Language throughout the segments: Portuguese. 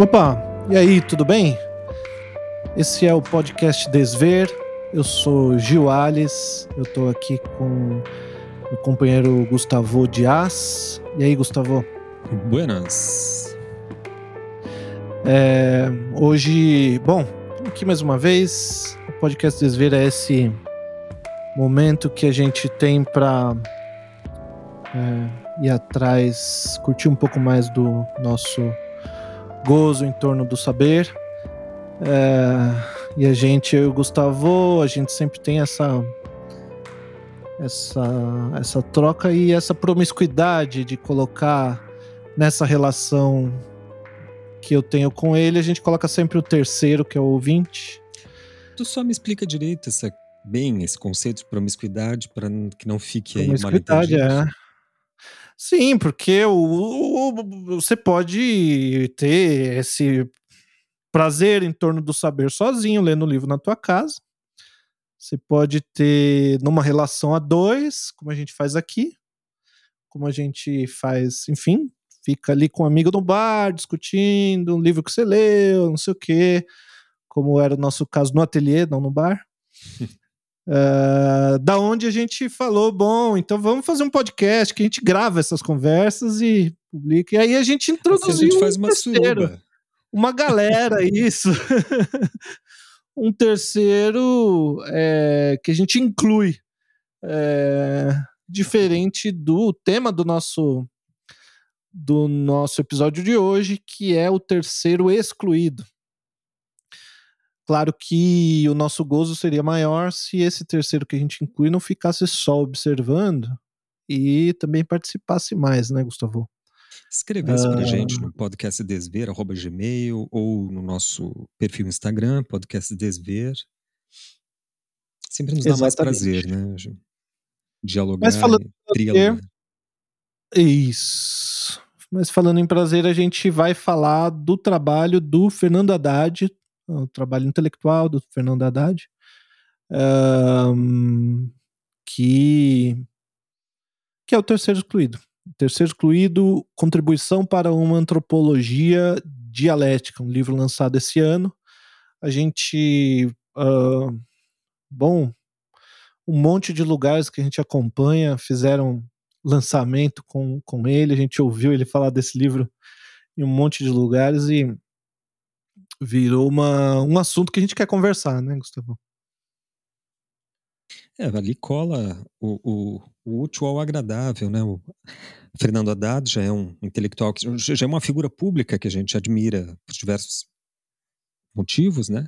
Opa, e aí, tudo bem? Esse é o podcast Desver. Eu sou Gil Alves, eu tô aqui com o companheiro Gustavo Dias. E aí, Gustavo? Buenas. É, hoje, bom, aqui mais uma vez, o podcast Desver é esse momento que a gente tem para é, ir atrás, curtir um pouco mais do nosso gozo em torno do saber. É, e a gente, eu e o Gustavo, a gente sempre tem essa essa essa troca e essa promiscuidade de colocar nessa relação que eu tenho com ele, a gente coloca sempre o terceiro, que é o ouvinte. Tu só me explica direito essa, bem esse conceito de promiscuidade para que não fique aí mal entendido. É. Sim, porque o, o, você pode ter esse prazer em torno do saber sozinho, lendo o livro na tua casa. Você pode ter numa relação a dois, como a gente faz aqui, como a gente faz, enfim, fica ali com um amigo no bar, discutindo um livro que você leu, não sei o quê, como era o nosso caso no ateliê, não no bar. Uh, da onde a gente falou, bom, então vamos fazer um podcast que a gente grava essas conversas e publica. E aí a gente introduziu. Assim a gente faz um uma terceiro, suruba. uma galera, isso. um terceiro é, que a gente inclui. É, diferente do tema do nosso do nosso episódio de hoje, que é o terceiro excluído. Claro que o nosso gozo seria maior se esse terceiro que a gente inclui não ficasse só observando e também participasse mais, né, Gustavo? Escrevesse Ah. pra gente no podcast desver, arroba gmail, ou no nosso perfil Instagram, podcast desver. Sempre nos dá mais Exatamente. prazer, né? Dialogar, Mas falando em prazer. Isso. Mas falando em prazer, a gente vai falar do trabalho do Fernando Haddad, o trabalho intelectual do Fernando Haddad, ahn, que, que é o terceiro excluído. Terceiro excluído, Contribuição para uma Antropologia Dialética, um livro lançado esse ano. A gente, ah, bom, um monte de lugares que a gente acompanha fizeram lançamento com, com ele, a gente ouviu ele falar desse livro em um monte de lugares e virou uma, um assunto que a gente quer conversar, né, Gustavo? É, ali cola o, o, o útil ao agradável, né? O Fernando Haddad já é um intelectual, que já é uma figura pública que a gente admira por diversos motivos, né?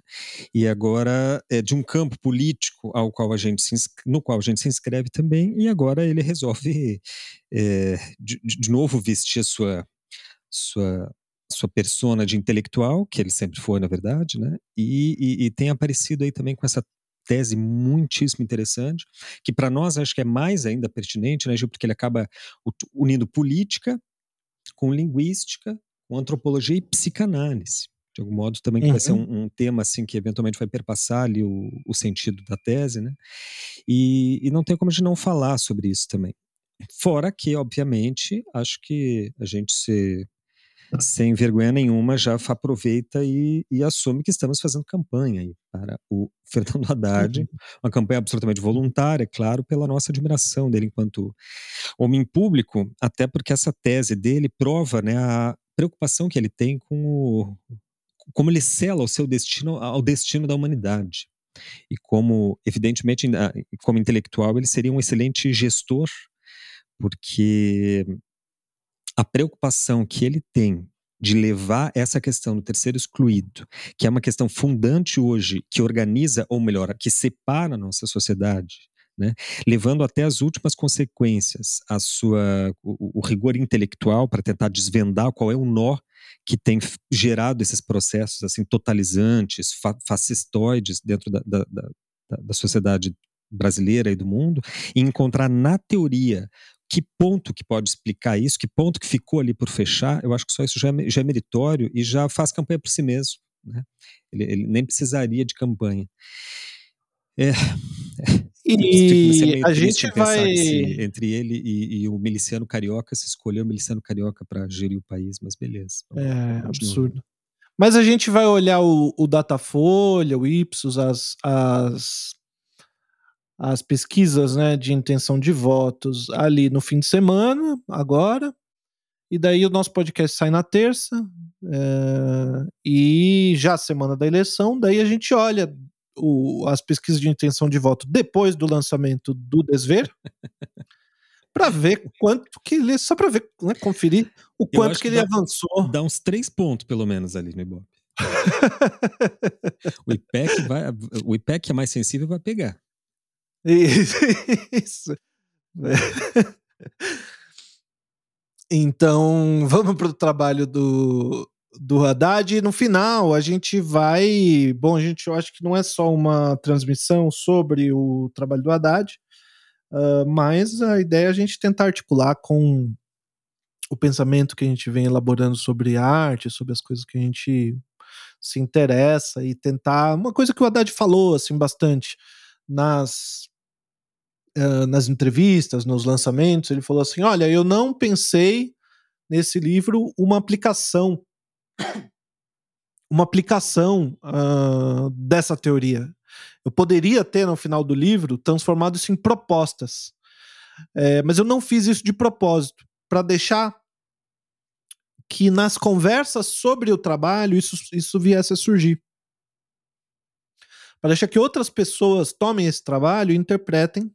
E agora é de um campo político ao qual a gente se no qual a gente se inscreve também, e agora ele resolve é, de, de de novo vestir a sua sua sua persona de intelectual, que ele sempre foi, na verdade, né? E, e- e tem aparecido aí também com essa tese muitíssimo interessante, que para nós acho que é mais ainda pertinente, né, Gil? Porque ele acaba unindo política com linguística, com antropologia e psicanálise. De algum modo também que vai ser Uhum. um, um tema assim que eventualmente vai perpassar ali o, o sentido da tese, né? E, e não tem como a gente não falar sobre isso também. Fora que, obviamente, acho que a gente se, sem vergonha nenhuma já aproveita e, e assume que estamos fazendo campanha aí para o Fernando Haddad, Uhum. uma campanha absolutamente voluntária, claro, pela nossa admiração dele enquanto homem público, até porque essa tese dele prova né, a preocupação que ele tem com o, como ele sela o seu destino ao destino da humanidade. E como, evidentemente, como intelectual, ele seria um excelente gestor, porque a preocupação que ele tem de levar essa questão do terceiro excluído, que é uma questão fundante hoje, que organiza, ou melhor, que separa a nossa sociedade, né, levando até as últimas consequências a sua, o, o rigor intelectual para tentar desvendar qual é o nó que tem gerado esses processos assim totalizantes, fa fascistoides dentro da, da, da- da sociedade brasileira e do mundo, e encontrar na teoria que ponto que pode explicar isso, que ponto que ficou ali por fechar, eu acho que só isso já é, já é meritório e já faz campanha por si mesmo. Né? Ele, ele nem precisaria de campanha. É, E a gente vai. se, entre ele e, e o miliciano carioca, se escolheu o miliciano carioca para gerir o país, mas beleza. É absurdo. Mas a gente vai olhar o, o Datafolha, o Ipsos, as, as, as pesquisas né, de intenção de votos ali no fim de semana, agora. E daí o nosso podcast sai na terça. É, e já semana da eleição, daí a gente olha o, as pesquisas de intenção de voto depois do lançamento do Desver. para ver quanto que ele. Só para ver, né, conferir o quanto que, que ele dá, avançou. Dá uns três pontos, pelo menos, ali no Ibope. o, IPEC vai, o IPEC é mais sensível vai pegar. Isso. Então, vamos para o trabalho do, do Haddad. E no final, a gente vai. Bom, a gente eu acho que não é só uma transmissão sobre o trabalho do Haddad, uh, mas a ideia é a gente tentar articular com o pensamento que a gente vem elaborando sobre arte, sobre as coisas que a gente se interessa e tentar. Uma coisa que o Haddad falou assim bastante nas nas entrevistas, nos lançamentos, ele falou assim: olha, eu não pensei nesse livro uma aplicação uma aplicação uh, dessa teoria. Eu poderia ter, no final do livro, transformado isso em propostas. É, mas eu não fiz isso de propósito, para deixar que nas conversas sobre o trabalho isso, isso viesse a surgir. Para deixar que outras pessoas tomem esse trabalho, interpretem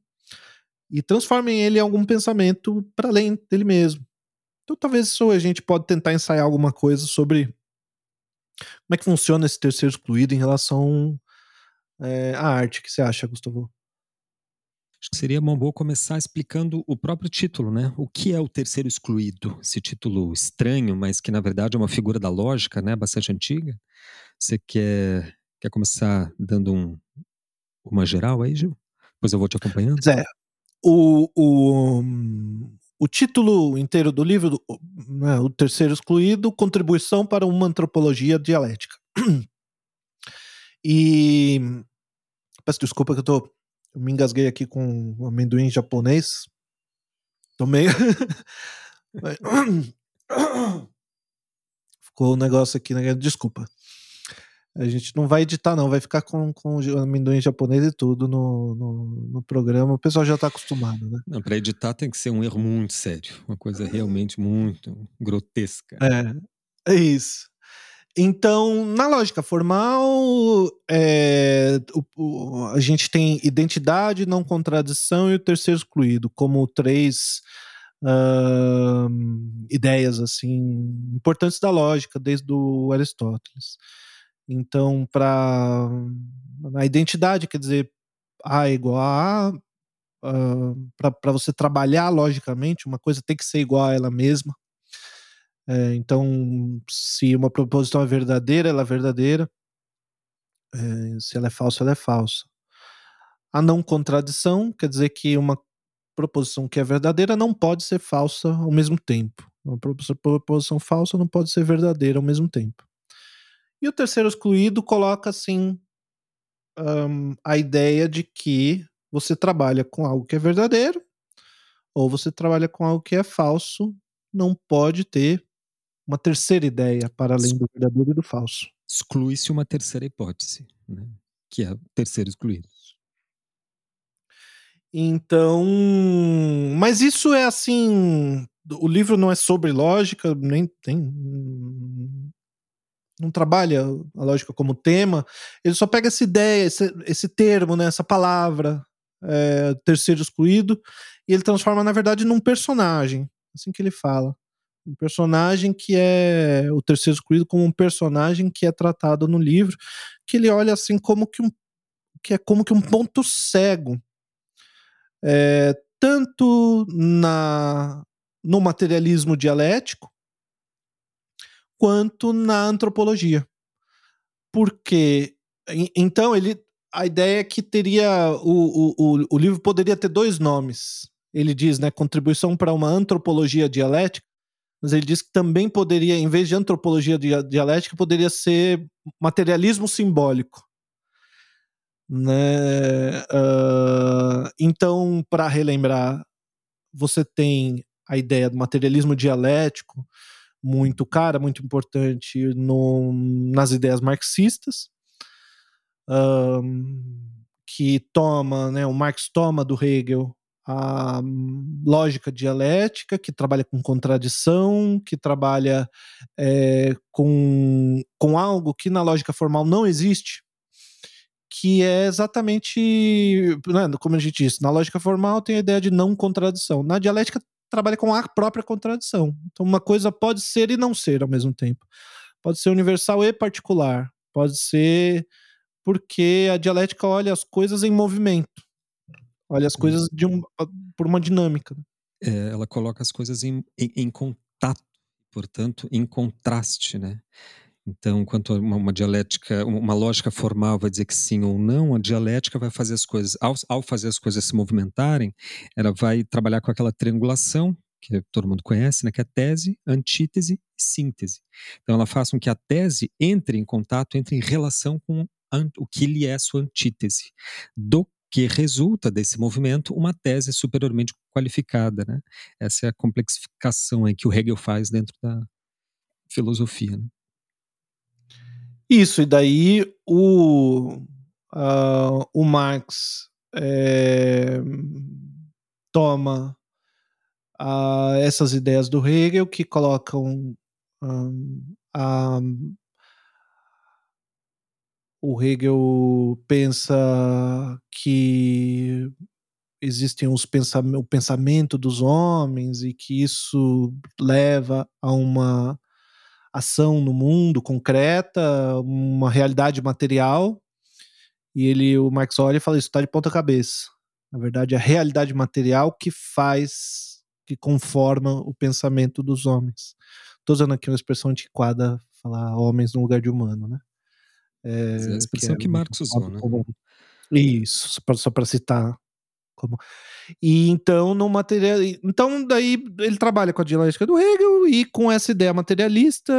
e transformem ele em algum pensamento para além dele mesmo. Então talvez isso a gente pode tentar ensaiar alguma coisa sobre como é que funciona esse terceiro excluído em relação é, à arte. O que você acha, Gustavo? Acho que seria uma boa começar explicando o próprio título, né? O que é o terceiro excluído? Esse título estranho, mas que na verdade é uma figura da lógica, né? Bastante antiga. Você quer, quer começar dando um, uma geral aí, Gil? Depois eu vou te acompanhando. Zé, o, o, o título inteiro do livro, né, o terceiro excluído, Contribuição para uma Antropologia Dialética. E peço desculpa que eu tô. Eu me engasguei aqui com um amendoim japonês. Tomei. Ficou um negócio aqui, né? Desculpa. A gente não vai editar, não, vai ficar com, com amendoim japonês e tudo no, no, no programa. O pessoal já está acostumado, né? Não, para editar tem que ser um erro muito sério, uma coisa realmente muito grotesca. É, é isso. Então, na lógica formal, é, o, o, a gente tem identidade, não contradição e o terceiro excluído, como três uh, ideias assim importantes da lógica, desde o Aristóteles. Então, para a identidade, quer dizer, A é igual a A, uh, para você trabalhar logicamente, uma coisa tem que ser igual a ela mesma. É, então, se uma proposição é verdadeira, ela é verdadeira. É, se ela é falsa, ela é falsa. A não contradição quer dizer que uma proposição que é verdadeira não pode ser falsa ao mesmo tempo. Uma proposição falsa não pode ser verdadeira ao mesmo tempo. E o terceiro excluído coloca assim um, a ideia de que você trabalha com algo que é verdadeiro ou você trabalha com algo que é falso, não pode ter uma terceira ideia para além do verdadeiro e do falso. Exclui-se uma terceira hipótese, né? que é o terceiro excluído. Então, mas isso é assim, o livro não é sobre lógica, nem tem não trabalha a lógica como tema, ele só pega essa ideia, esse, esse termo, né, essa palavra, é, terceiro excluído, e ele transforma, na verdade, num personagem, assim que ele fala. Um personagem que é o terceiro excluído como um personagem que é tratado no livro, que ele olha assim como que um que é como que um ponto cego. É, tanto na no materialismo dialético, quanto na antropologia. Porque então ele a ideia é que teria o, o, o livro poderia ter dois nomes. Ele diz, né, contribuição para uma antropologia dialética, mas ele diz que também poderia, em vez de antropologia dialética, poderia ser materialismo simbólico. Né? Uh, então, para relembrar, você tem a ideia do materialismo dialético, muito cara, muito importante no, nas ideias marxistas, um, que toma, né, o Marx toma do Hegel a lógica dialética, que trabalha com contradição, que trabalha é, com, com algo que na lógica formal não existe, que é exatamente, né, como a gente disse, na lógica formal tem a ideia de não contradição. Na dialética trabalha com a própria contradição. Então uma coisa pode ser e não ser ao mesmo tempo. Pode ser universal e particular. Pode ser porque a dialética olha as coisas em movimento. Olha as coisas de um, por uma dinâmica. Né. É, ela coloca as coisas em, em, em contato, portanto, em contraste, né? Então, quanto uma, uma, dialética, uma lógica formal vai dizer que sim ou não, a dialética vai fazer as coisas, ao, ao fazer as coisas se movimentarem, ela vai trabalhar com aquela triangulação que todo mundo conhece, né, que é tese, antítese e síntese. Então, ela faz com que a tese entre em contato, entre em relação com o que lhe é sua antítese, do que resulta desse movimento uma tese superiormente qualificada. Né? Essa é a complexificação aí que o Hegel faz dentro da filosofia. Né? Isso, e daí o, uh, o Marx é, toma uh, essas ideias do Hegel que colocam um, a, o Hegel pensa que existem os pensam o pensamento dos homens e que isso leva a uma ação no mundo concreta, uma realidade material. E ele, o Marx olha e fala: Isso está de ponta cabeça. Na verdade, é a realidade material que faz, que conforma o pensamento dos homens. Estou usando aqui uma expressão antiquada, falar homens no lugar de humano, né? É, é a expressão que, é que Marx usou, né? Isso, só para citar como. E então no material então daí ele trabalha com a dialética do Hegel e com essa ideia materialista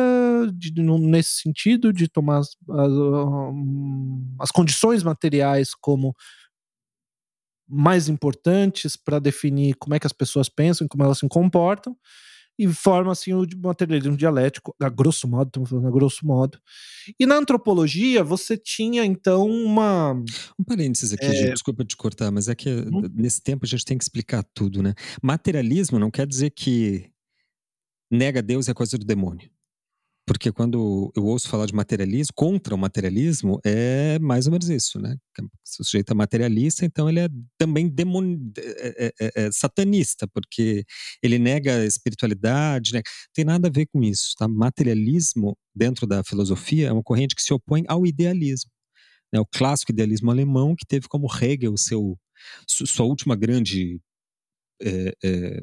de, nesse sentido de tomar as, as, as condições materiais como mais importantes para definir como é que as pessoas pensam como elas se comportam e forma assim o materialismo dialético, a grosso modo, estamos falando a grosso modo. E na antropologia você tinha então uma. Um parênteses aqui, é... desculpa te cortar, mas é que hum? nesse tempo a gente tem que explicar tudo, né? Materialismo não quer dizer que nega Deus é coisa do demônio. Porque quando eu ouço falar de materialismo, contra o materialismo, é mais ou menos isso, né? Se o sujeito é materialista, então ele é também demon... É, é, é, é, satanista, porque ele nega a espiritualidade, né? tem nada a ver com isso, tá? Materialismo, dentro da filosofia, é uma corrente que se opõe ao idealismo. Né? O clássico idealismo alemão, que teve como Hegel seu, sua última grande é, é,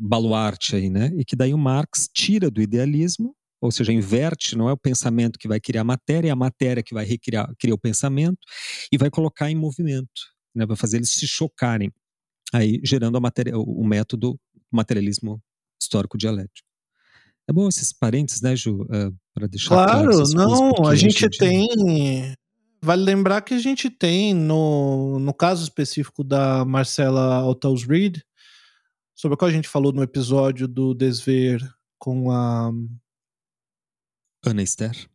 baluarte aí, né? E que daí o Marx tira do idealismo ou seja, inverte, não é o pensamento que vai criar a matéria, é a matéria que vai recriar, criar o pensamento e vai colocar em movimento, né, vai fazer eles se chocarem, aí gerando a matéria, o método materialismo histórico dialético. É bom esses parênteses, né, Ju, uh, para deixar claro. Claro, não, a gente, a gente tem. Vale lembrar que a gente tem, no, no caso específico da Marcela Altaus Reed, sobre a qual a gente falou no episódio do Desver com a Ana Esther?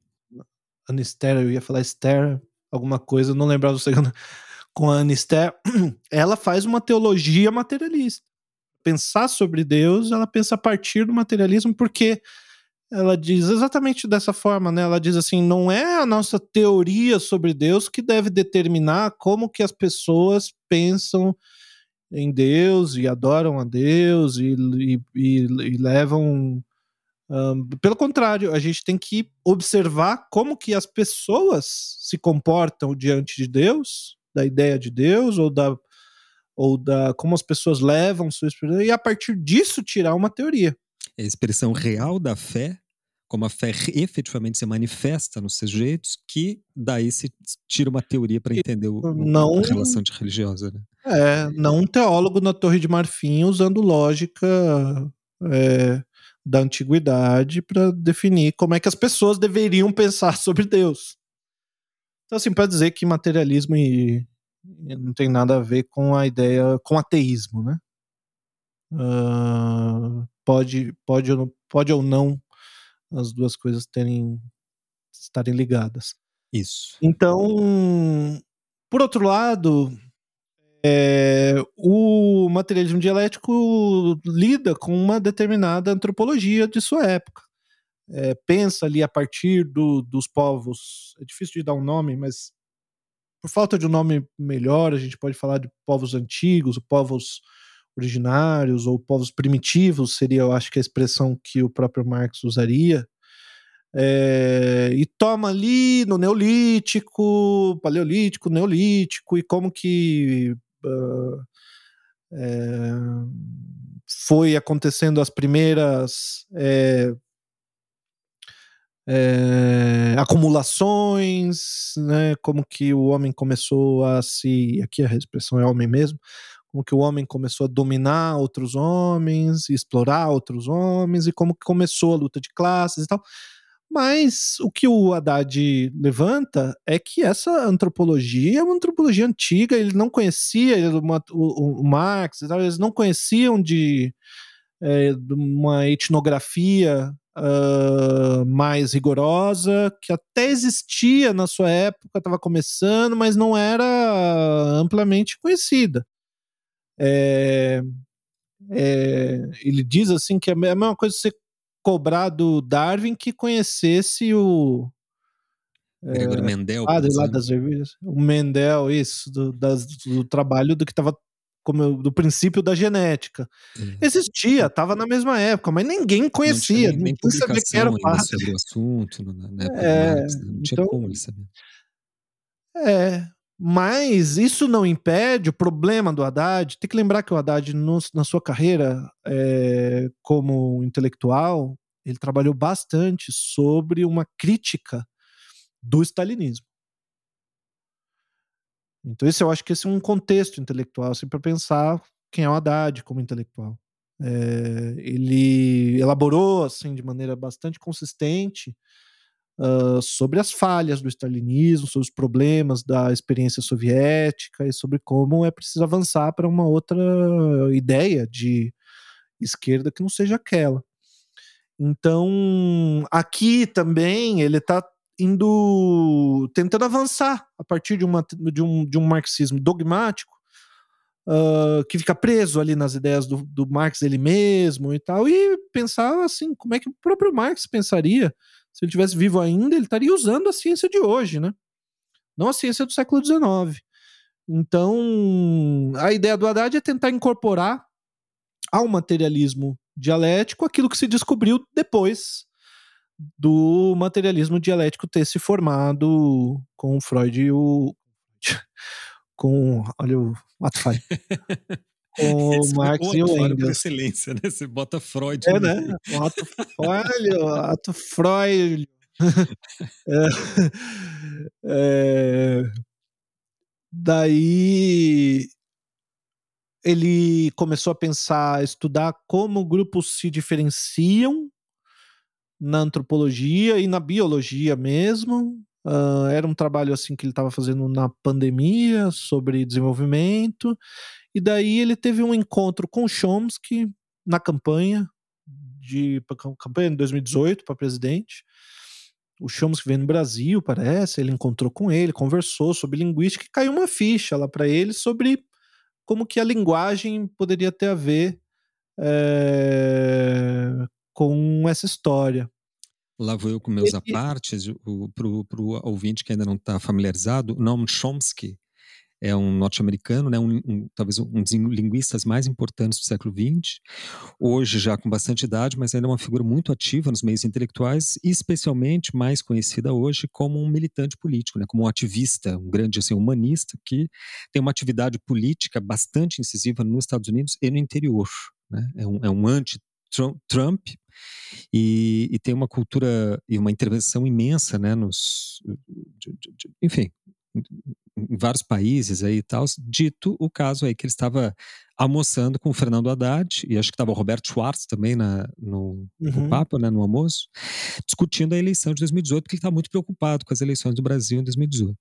Ana Esther, eu ia falar Esther, alguma coisa, não lembrava do segundo. Com a Ana Esther, ela faz uma teologia materialista. Pensar sobre Deus, ela pensa a partir do materialismo, porque ela diz exatamente dessa forma, né? Ela diz assim: não é a nossa teoria sobre Deus que deve determinar como que as pessoas pensam em Deus e adoram a Deus e, e, e, e levam um, pelo contrário, a gente tem que observar como que as pessoas se comportam diante de Deus, da ideia de Deus ou da ou da como as pessoas levam sua experiência e a partir disso tirar uma teoria. É a expressão real da fé, como a fé efetivamente se manifesta nos sujeitos, que daí se tira uma teoria para entender o, não, a relação de religiosa. Né? É, não um teólogo na Torre de Marfim usando lógica é, da antiguidade para definir como é que as pessoas deveriam pensar sobre Deus. Então, assim, para dizer que materialismo e, e não tem nada a ver com a ideia, com ateísmo, né? Uh, pode, pode, pode ou não as duas coisas terem estarem ligadas. Isso. Então, por outro lado, é, o materialismo dialético lida com uma determinada antropologia de sua época. É, pensa ali a partir do, dos povos, é difícil de dar um nome, mas por falta de um nome melhor, a gente pode falar de povos antigos, povos originários ou povos primitivos, seria, eu acho que a expressão que o próprio Marx usaria. É, e toma ali no Neolítico, Paleolítico, Neolítico, e como que é, foi acontecendo as primeiras é, é, acumulações, né, como que o homem começou a se. Aqui a expressão é homem mesmo. Como que o homem começou a dominar outros homens, explorar outros homens, e como que começou a luta de classes e tal. Mas o que o Haddad levanta é que essa antropologia é uma antropologia antiga, ele não conhecia uma, o, o, Marx, eles não conheciam de, é, de uma etnografia uh, mais rigorosa, que até existia na sua época, estava começando, mas não era amplamente conhecida. É, é, ele diz assim que é a mesma coisa você cobrar do Darwin que conhecesse o Gregório é, Mendel, ah, lá das revistas, o Mendel, isso, do, das, do trabalho do que estava como do princípio da genética. É. Existia, estava na mesma época, mas ninguém conhecia, não ninguém sabia que era o sobre o assunto, né? É, Marx, não tinha então, como ele saber. É, mas isso não impede o problema do Haddad. Tem que lembrar que o Haddad, no, na sua carreira é, como intelectual, ele trabalhou bastante sobre uma crítica do stalinismo. Então, esse eu acho que esse é um contexto intelectual, assim, para pensar quem é o Haddad como intelectual. É, ele elaborou, assim, de maneira bastante consistente uh, sobre as falhas do stalinismo, sobre os problemas da experiência soviética e sobre como é preciso avançar para uma outra ideia de esquerda que não seja aquela. Então, aqui também ele está indo tentando avançar a partir de, uma, de, um, de um marxismo dogmático uh, que fica preso ali nas ideias do, do Marx ele mesmo e tal, e pensar assim, como é que o próprio Marx pensaria se ele tivesse vivo ainda, ele estaria usando a ciência de hoje, né? Não a ciência do século XIX. Então, a ideia do Haddad é tentar incorporar ao materialismo dialético aquilo que se descobriu depois do materialismo dialético ter se formado com Freud e o. com. Olha o ato. Com o Marx e o Engels. Por excelência, né? Você bota Freud. É, né? Ato falho, ato Freud. é, é, daí ele começou a pensar, estudar como grupos se diferenciam na antropologia e na biologia mesmo. Uh, era um trabalho assim que ele estava fazendo na pandemia sobre desenvolvimento. E daí ele teve um encontro com Chomsky na campanha de campanha de 2018 para presidente. O Chomsky veio no Brasil, parece, ele encontrou com ele, conversou sobre linguística e caiu uma ficha lá para ele sobre como que a linguagem poderia ter a ver é, com essa história. Lá vou eu com meus apartes, para o ouvinte que ainda não está familiarizado, Noam Chomsky é um norte-americano, né, um, um, talvez um dos linguistas mais importantes do século XX, hoje já com bastante idade, mas ainda é uma figura muito ativa nos meios intelectuais e especialmente mais conhecida hoje como um militante político, né, como um ativista, um grande assim, humanista que tem uma atividade política bastante incisiva nos Estados Unidos e no interior. Né, é um, é um anti-Trump, e, e, tem uma cultura e uma intervenção imensa, né, nos, de, de, de, enfim, em vários países aí e tal, dito o caso aí que ele estava almoçando com o Fernando Haddad, e acho que estava o Roberto Schwartz também na, no, uhum. no papo, né, no almoço, discutindo a eleição de 2018, porque ele está muito preocupado com as eleições do Brasil em 2018.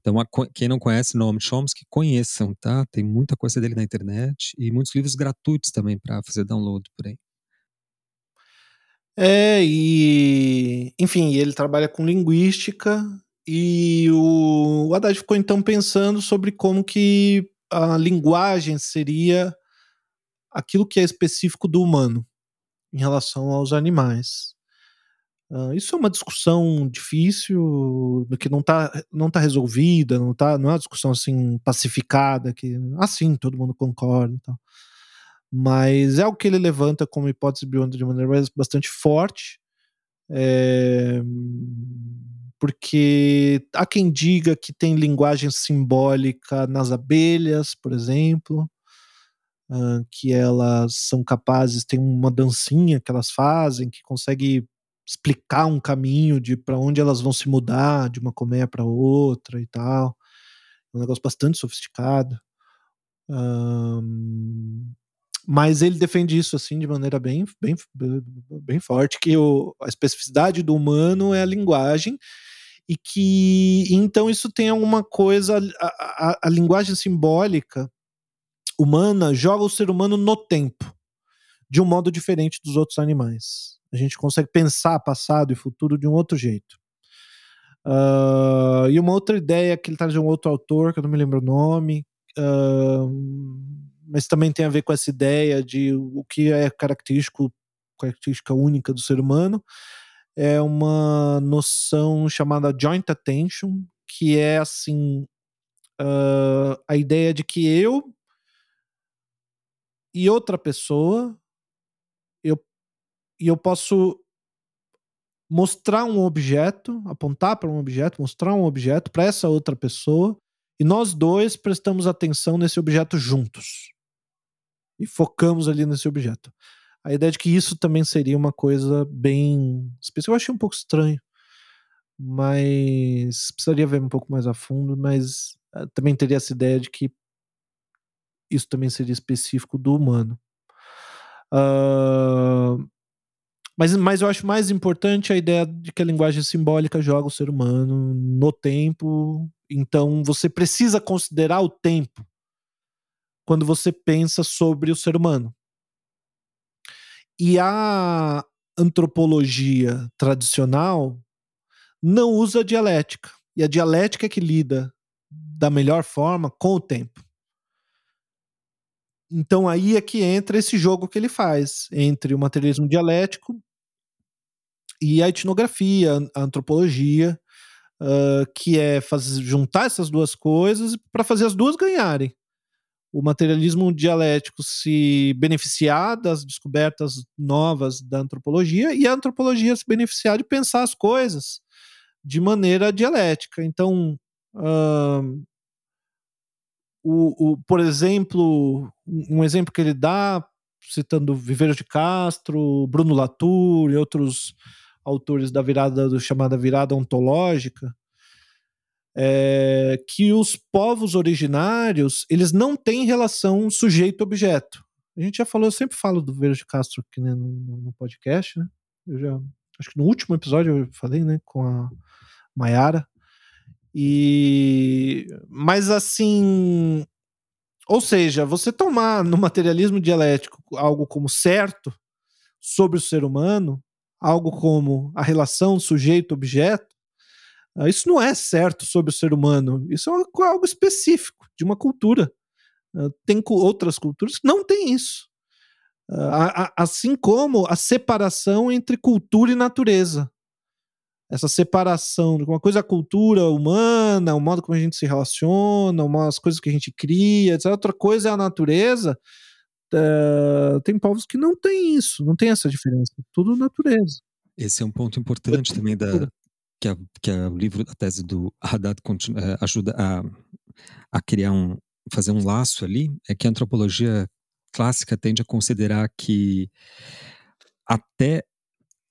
Então, a, quem não conhece Noam Chomsky, conheçam, tá? Tem muita coisa dele na internet e muitos livros gratuitos também para fazer download por aí. É, e enfim, ele trabalha com linguística e o, o Haddad ficou então pensando sobre como que a linguagem seria aquilo que é específico do humano em relação aos animais. Uh, isso é uma discussão difícil, que não está não tá resolvida, não, tá, não é uma discussão assim pacificada, que assim todo mundo concorda. Então. Mas é algo que ele levanta como hipótese biônica de maneira bastante forte, é, porque há quem diga que tem linguagem simbólica nas abelhas, por exemplo, que elas são capazes, tem uma dancinha que elas fazem que consegue explicar um caminho de para onde elas vão se mudar de uma colmeia para outra e tal. É um negócio bastante sofisticado. Um, mas ele defende isso assim de maneira bem, bem, bem forte, que o, a especificidade do humano é a linguagem e que então isso tem alguma coisa a, a, a linguagem simbólica humana joga o ser humano no tempo de um modo diferente dos outros animais. A gente consegue pensar passado e futuro de um outro jeito. Uh, e uma outra ideia que ele traz de um outro autor, que eu não me lembro o nome, uh, mas também tem a ver com essa ideia de o que é característico, característica única do ser humano, é uma noção chamada joint attention, que é assim uh, a ideia de que eu e outra pessoa eu e eu posso mostrar um objeto, apontar para um objeto, mostrar um objeto para essa outra pessoa e nós dois prestamos atenção nesse objeto juntos e focamos ali nesse objeto. A ideia de que isso também seria uma coisa bem específica, eu achei um pouco estranho, mas precisaria ver um pouco mais a fundo, mas uh, também teria essa ideia de que isso também seria específico do humano. Uh, mas, mas eu acho mais importante a ideia de que a linguagem simbólica joga o ser humano no tempo. Então você precisa considerar o tempo quando você pensa sobre o ser humano. E a antropologia tradicional não usa dialética. E a dialética é que lida da melhor forma com o tempo. Então aí é que entra esse jogo que ele faz entre o materialismo dialético e a etnografia, a antropologia, uh, que é fazer, juntar essas duas coisas para fazer as duas ganharem o materialismo dialético se beneficiar das descobertas novas da antropologia e a antropologia se beneficiar de pensar as coisas de maneira dialética. Então, o, o, por exemplo, um exemplo que ele dá, citando Viveiro de Castro, Bruno Latour e outros autores da virada do chamada virada ontológica, é, que os povos originários eles não têm relação sujeito-objeto. A gente já falou, eu sempre falo do Verde Castro aqui né, no, no, podcast, né? Eu já, acho que no último episódio eu falei, né, com a Maiara. E mas assim, ou seja, você tomar no materialismo dialético algo como certo sobre o ser humano, algo como a relação sujeito-objeto, isso não é certo sobre o ser humano. Isso é algo específico de uma cultura. Ah, tem outras culturas que não têm isso. Ah, assim como a separação entre cultura e natureza. Essa separação de uma coisa é a cultura humana, o modo como a gente se relaciona, umas coisas que a gente cria, etc. Outra coisa é a natureza. Tem povos que não têm isso, não tem essa diferença. Tudo natureza. Esse é um ponto importante também da, que, a, que a, o livro, a tese do Haddad continua, eh, ajuda a, a criar um, fazer um laço ali, é que a antropologia clássica tende a considerar que até,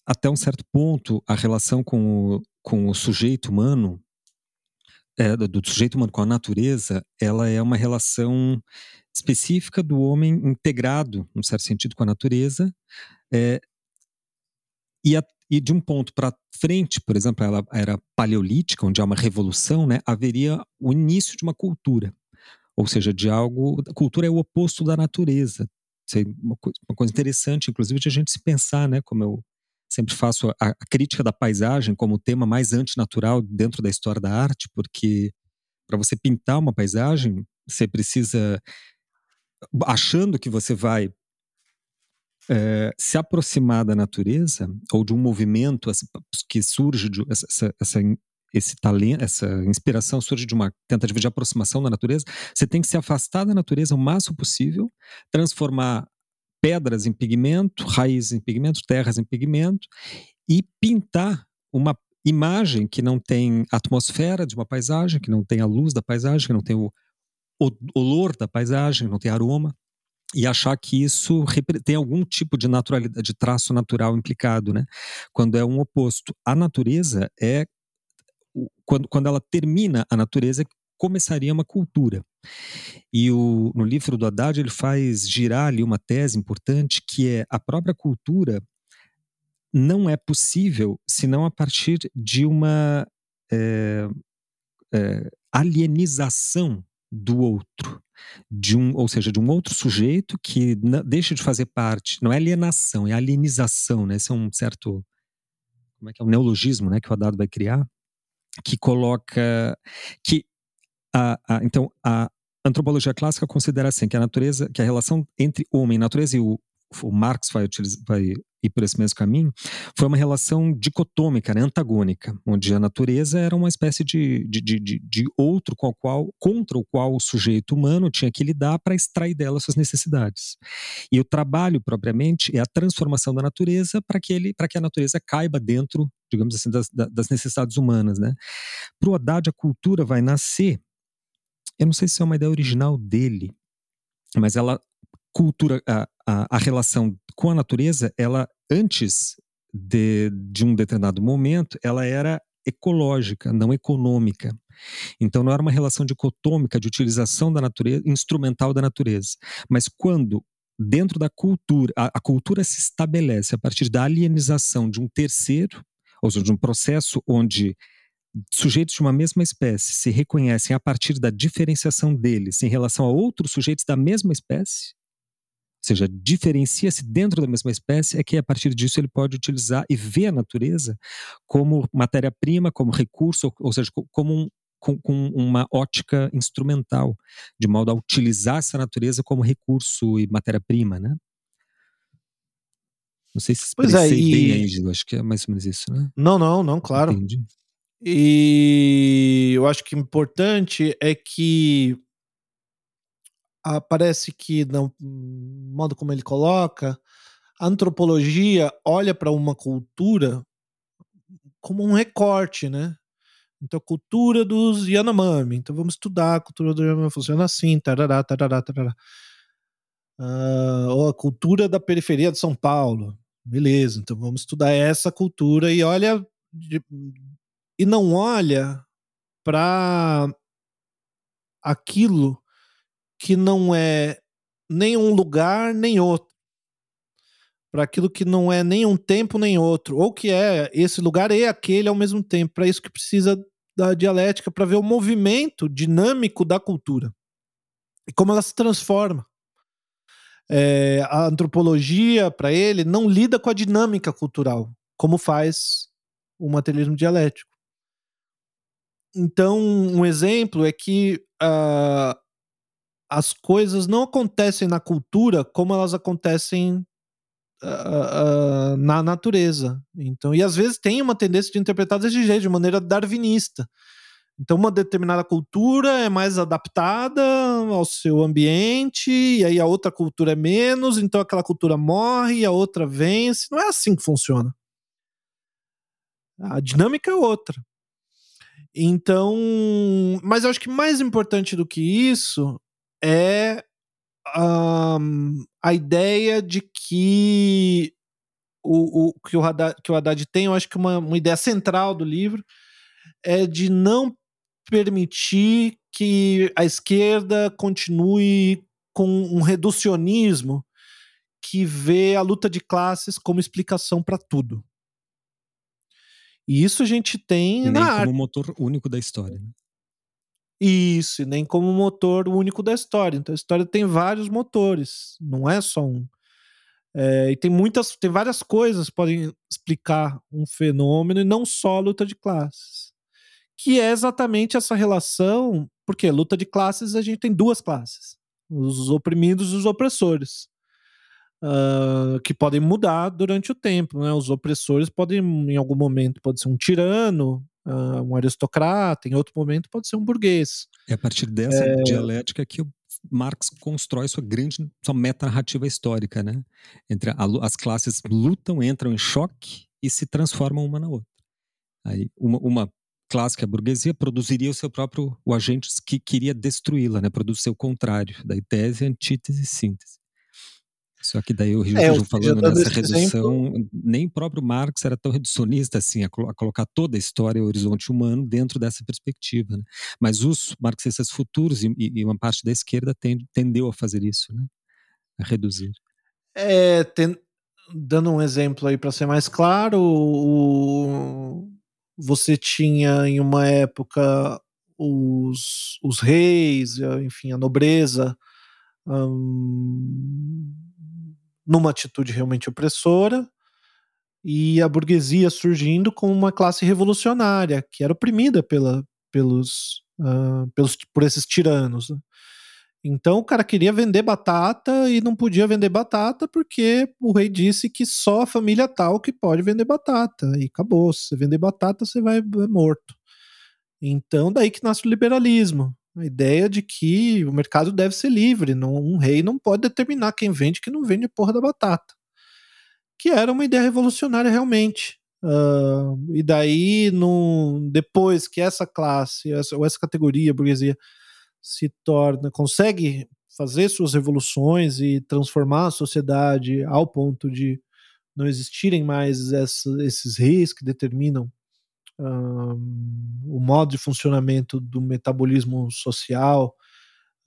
até um certo ponto a relação com o, com o sujeito humano, é, do sujeito humano com a natureza, ela é uma relação específica do homem integrado, num certo sentido, com a natureza, é, e, a, e de um ponto para frente, por exemplo, ela era paleolítica, onde há uma revolução, né, haveria o início de uma cultura. Ou seja, de algo. A cultura é o oposto da natureza. É uma, coisa, uma coisa interessante, inclusive, de a gente se pensar, né, como eu sempre faço a, a crítica da paisagem como o tema mais antinatural dentro da história da arte, porque para você pintar uma paisagem, você precisa achando que você vai é, se aproximar da natureza ou de um movimento que surge de essa, essa, esse talento, essa inspiração surge de uma tentativa de aproximação da natureza, você tem que se afastar da natureza o máximo possível, transformar pedras em pigmento, raízes em pigmento, terras em pigmento e pintar uma imagem que não tem atmosfera de uma paisagem, que não tem a luz da paisagem, que não tem o olor da paisagem, não tem aroma e achar que isso tem algum tipo de naturalidade, de traço natural implicado, né? Quando é um oposto. A natureza é quando, quando ela termina a natureza começaria uma cultura. E o, no livro do Haddad ele faz girar ali uma tese importante que é a própria cultura não é possível senão a partir de uma é, é, alienização do outro, de um, ou seja, de um outro sujeito que deixa de fazer parte, não é alienação, é alienização, né? Esse é um certo, como é que é, um neologismo, né, que o Haddad vai criar, que coloca, que a, a, então a antropologia clássica considera assim que a natureza, que a relação entre homem natureza e o o Marx vai, vai ir por esse mesmo caminho, foi uma relação dicotômica, né, antagônica, onde a natureza era uma espécie de, de, de, de outro com qual, contra o qual o sujeito humano tinha que lidar para extrair dela suas necessidades. E o trabalho, propriamente, é a transformação da natureza para que, ele, que a natureza caiba dentro, digamos assim, das, das necessidades humanas. Né? Para o Haddad, a cultura vai nascer, eu não sei se é uma ideia original dele, mas ela cultura, a, a, a relação com a natureza, ela antes de, de um determinado momento, ela era ecológica, não econômica. Então não era uma relação dicotômica de utilização da natureza, instrumental da natureza. Mas quando dentro da cultura, a, a, cultura se estabelece a partir da alienização de um terceiro, ou seja, de um processo onde sujeitos de uma mesma espécie se reconhecem a partir da diferenciação deles em relação a outros sujeitos da mesma espécie, seja, diferencia-se dentro da mesma espécie, é que a partir disso ele pode utilizar e ver a natureza como matéria-prima, como recurso, ou, ou seja, como um, com, com, uma ótica instrumental, de modo a utilizar essa natureza como recurso e matéria-prima, né? Não sei se expressei pois é, e... bem aí, acho que é mais ou menos isso, né? Não, não, não, claro. Entendi. E eu acho que o importante é que ah, parece que, no modo como ele coloca, a antropologia olha para uma cultura como um recorte, né? Então, a cultura dos Yanomami. Então, vamos estudar a cultura do Yanomami. Funciona assim, tarará, tarará, tarará. Uh, ou a cultura da periferia de São Paulo. Beleza, então vamos estudar essa cultura e olha. E não olha para aquilo que não é nem um lugar nem outro. Para aquilo que não é nem um tempo nem outro. Ou que é esse lugar e aquele ao mesmo tempo. Para isso que precisa da dialética, para ver o movimento dinâmico da cultura. E como ela se transforma. É, a antropologia, para ele, não lida com a dinâmica cultural, como faz o materialismo dialético. Então, um exemplo é que uh, as coisas não acontecem na cultura como elas acontecem uh, uh, na natureza. Então, e às vezes tem uma tendência de interpretar desse jeito, de maneira darwinista. Então, uma determinada cultura é mais adaptada ao seu ambiente, e aí a outra cultura é menos, então aquela cultura morre e a outra vence. Não é assim que funciona. A dinâmica é outra. Então, mas eu acho que mais importante do que isso é um, a ideia de que o, o, que, o Haddad, que o Haddad tem, eu acho que uma, uma ideia central do livro é de não permitir que a esquerda continue com um reducionismo que vê a luta de classes como explicação para tudo. E isso a gente tem Nem na como arte. motor único da história. Né? Isso, nem como motor único da história. Então a história tem vários motores, não é só um. É, e tem muitas, tem várias coisas que podem explicar um fenômeno e não só a luta de classes. Que é exatamente essa relação, porque luta de classes a gente tem duas classes: os oprimidos e os opressores. Uh, que podem mudar durante o tempo. Né? Os opressores podem, em algum momento, pode ser um tirano, uh, um aristocrata, em outro momento pode ser um burguês. É a partir dessa é... dialética que Marx constrói sua grande, sua meta-narrativa histórica, né? Entre a, as classes lutam, entram em choque e se transformam uma na outra. Aí, uma, uma classe, que é a burguesia, produziria o seu próprio, o agente que queria destruí-la, né? Produz o seu contrário, daí tese, antítese e síntese. Só que daí o Rio é, falando nessa redução, exemplo... nem próprio Marx era tão reducionista assim, a, a, colocar toda a história e o horizonte humano dentro dessa perspectiva. Né? Mas os marxistas futuros e, e, uma parte da esquerda tend, tendeu a fazer isso, né? a reduzir. É, dando um exemplo aí para ser mais claro, o, você tinha em uma época os, os reis, enfim, a nobreza. Hum, numa atitude realmente opressora, e a burguesia surgindo como uma classe revolucionária, que era oprimida pela, pelos, uh, pelos, por esses tiranos. Né? Então o cara queria vender batata e não podia vender batata porque o rei disse que só a família tal que pode vender batata. E acabou. Se você vender batata, você vai é morto. Então daí que nasce o liberalismo. A ideia de que o mercado deve ser livre, não, um rei não pode determinar quem vende e quem não vende porra da batata. Que era uma ideia revolucionária realmente. Uh, e daí, no, depois que essa classe, essa, ou essa categoria, a burguesia, se torna, consegue fazer suas revoluções e transformar a sociedade ao ponto de não existirem mais essa, esses reis que determinam o modo de funcionamento do metabolismo social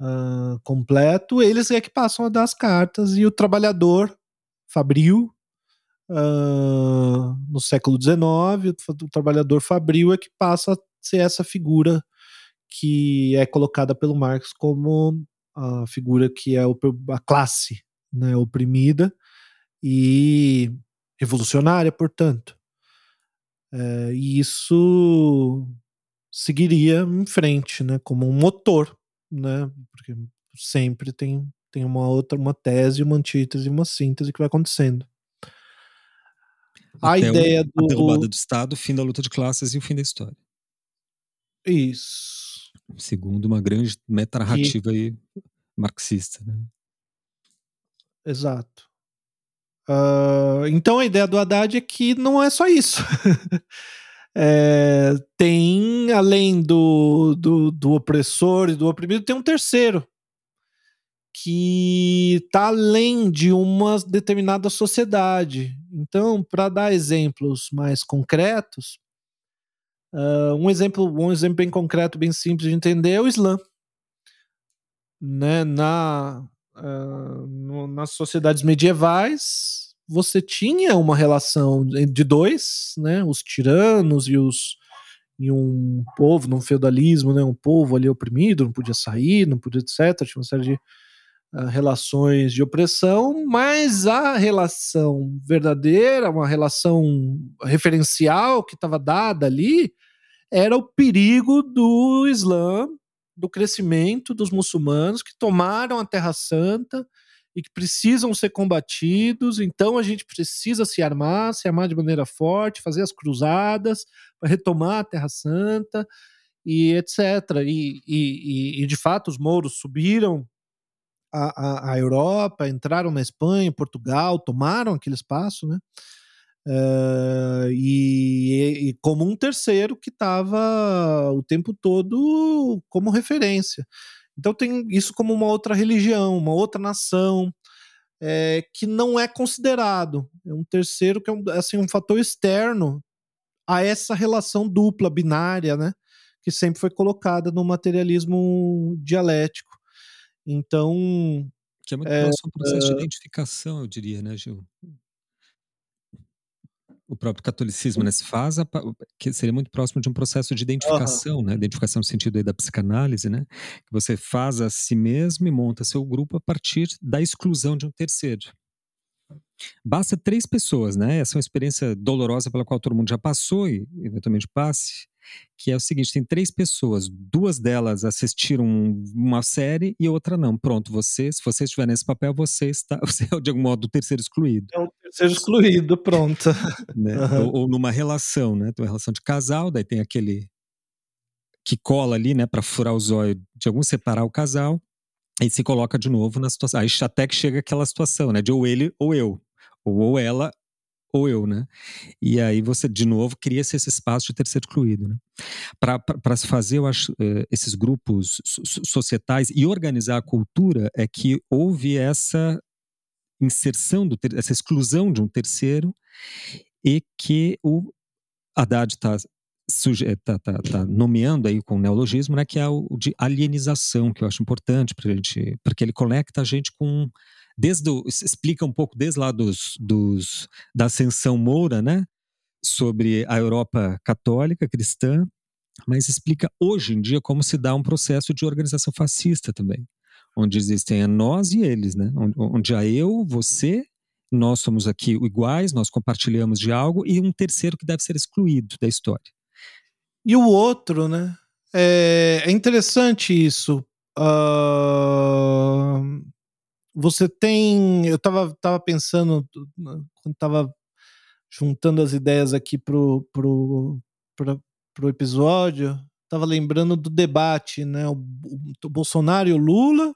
uh, completo, eles é que passam a dar as cartas e o trabalhador fabril uh, no século XIX, o trabalhador fabril é que passa a ser essa figura que é colocada pelo Marx como a figura que é a classe né, oprimida e revolucionária, portanto. É, e isso seguiria em frente, né, como um motor, né, porque sempre tem, tem uma outra, uma tese, uma antítese, uma síntese que vai acontecendo. A Até ideia do... A derrubada do Estado, o fim da luta de classes e o fim da história. Isso. Segundo uma grande metanarrativa e... aí marxista, né? Exato. Uh, então a ideia do Haddad é que não é só isso. é, tem, além do, do, do, opressor e do oprimido, tem um terceiro, que está além de uma determinada sociedade. Então, para dar exemplos mais concretos, uh, um, exemplo, um exemplo bem concreto, bem simples de entender é o Islã. Né, na, uh, no, nas sociedades medievais, você tinha uma relação de dois, né, os tiranos e os e um povo, num feudalismo, né, um povo ali oprimido, não podia sair, não podia etc, tinha uma série de uh, relações de opressão, mas a relação verdadeira, uma relação referencial que estava dada ali, era o perigo do Islã do crescimento dos muçulmanos que tomaram a Terra Santa e que precisam ser combatidos. Então a gente precisa se armar, se armar de maneira forte, fazer as cruzadas para retomar a Terra Santa e etc. E, e, e de fato os mouros subiram a, a, a Europa, entraram na Espanha, Portugal, tomaram aquele espaço, né? Uh, e, e, como um terceiro que estava o tempo todo como referência. Então tem isso como uma outra religião, uma outra nação é, que não é considerado. É um terceiro que é um, assim, um fator externo a essa relação dupla, binária, né? Que sempre foi colocada no materialismo dialético. Então. Que é muito é, próximo ao processo de identificação, eu diria, né, Gil? O próprio catolicismo né, se faz, a, que seria muito próximo de um processo de identificação, uhum. né, identificação no sentido da psicanálise, né, que você faz a si mesmo e monta seu grupo a partir da exclusão de um terceiro. Basta três pessoas, né? Essa é uma experiência dolorosa pela qual todo mundo já passou e eventualmente passe. Que é o seguinte: tem três pessoas, duas delas assistiram uma série e outra não. Pronto, você, se você estiver nesse papel, você está, você é de algum modo o terceiro excluído. É o terceiro excluído, pronto. né? Uhum. Ou, ou, numa relação, né? Tem uma relação de casal, daí tem aquele que cola ali, né, para furar os olhos de algum separar o casal e se coloca de novo na situação. Aí até que chega aquela situação, né, de ou ele ou eu, ou, ou ela ou eu, né? E aí você, de novo, cria-se esse espaço de ter sido excluído, né? Para se fazer, eu acho, eh, esses grupos societais e organizar a cultura é que houve essa inserção, do essa exclusão de um terceiro e que o Haddad está tá, tá, tá, nomeando aí com neologismo, né, que é o de alienização, que eu acho importante para gente, porque ele conecta a gente com desde o, explica um pouco desde lá dos, dos da ascensão moura, né, sobre a Europa católica cristã, mas explica hoje em dia como se dá um processo de organização fascista também, onde existem a nós e eles, né, onde, onde a eu, você, nós somos aqui iguais, nós compartilhamos de algo e um terceiro que deve ser excluído da história. E o outro, né? É, é interessante isso. Uh, você tem. Eu estava tava pensando, quando estava juntando as ideias aqui pro, pro, pro, pro episódio, estava lembrando do debate, né? O, o, Bolsonaro e o Lula.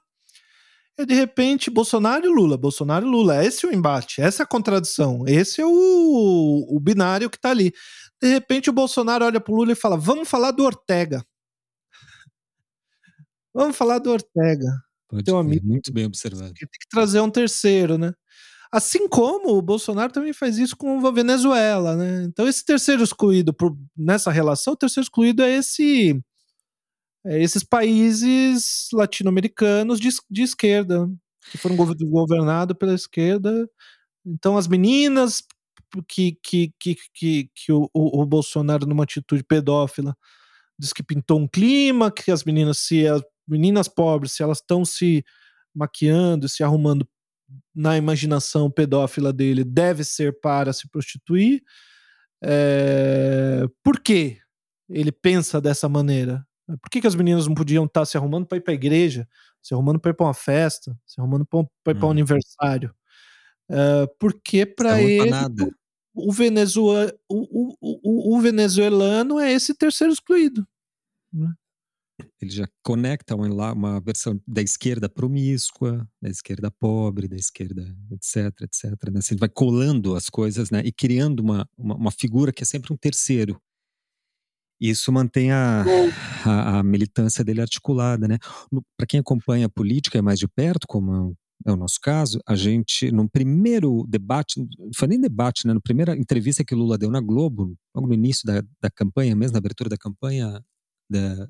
E de repente, Bolsonaro e Lula, Bolsonaro e Lula. Esse é o embate, essa é a contradição, esse é o, o binário que está ali. De repente, o Bolsonaro olha pro Lula e fala: Vamos falar do Ortega. Vamos falar do Ortega. Pode teu amigo. Muito bem observado. Tem que trazer um terceiro, né? Assim como o Bolsonaro também faz isso com a Venezuela, né? Então, esse terceiro excluído por, nessa relação, o terceiro excluído é esse. É esses países latino-americanos de, de esquerda, que foram governados pela esquerda. Então, as meninas que, que, que, que, que o, o, Bolsonaro, numa atitude pedófila, diz que pintou um clima, que as meninas, se as meninas pobres, se elas estão se maquiando, se arrumando na imaginação pedófila dele, deve ser para se prostituir. É... Por que ele pensa dessa maneira? Por que, que as meninas não podiam estar se arrumando para ir para a igreja, se arrumando para ir para uma festa, se arrumando para ir para um hum. aniversário? Uh, porque para ele nada o, Venezuela, o, o, o, venezuelano é esse terceiro excluído. Né? Ele já conecta uma, uma versão da esquerda promíscua, da esquerda pobre, da esquerda etc, etc. Né? Você vai colando as coisas né? e criando uma, uma, uma figura que é sempre um terceiro. Isso mantém a, a, a, militância dele articulada, né? Para quem acompanha a política mais de perto, como é o nosso caso, a gente, no primeiro debate, não foi nem debate, né, na primeira entrevista que Lula deu na Globo, logo no início da, da campanha, mesmo na abertura da campanha da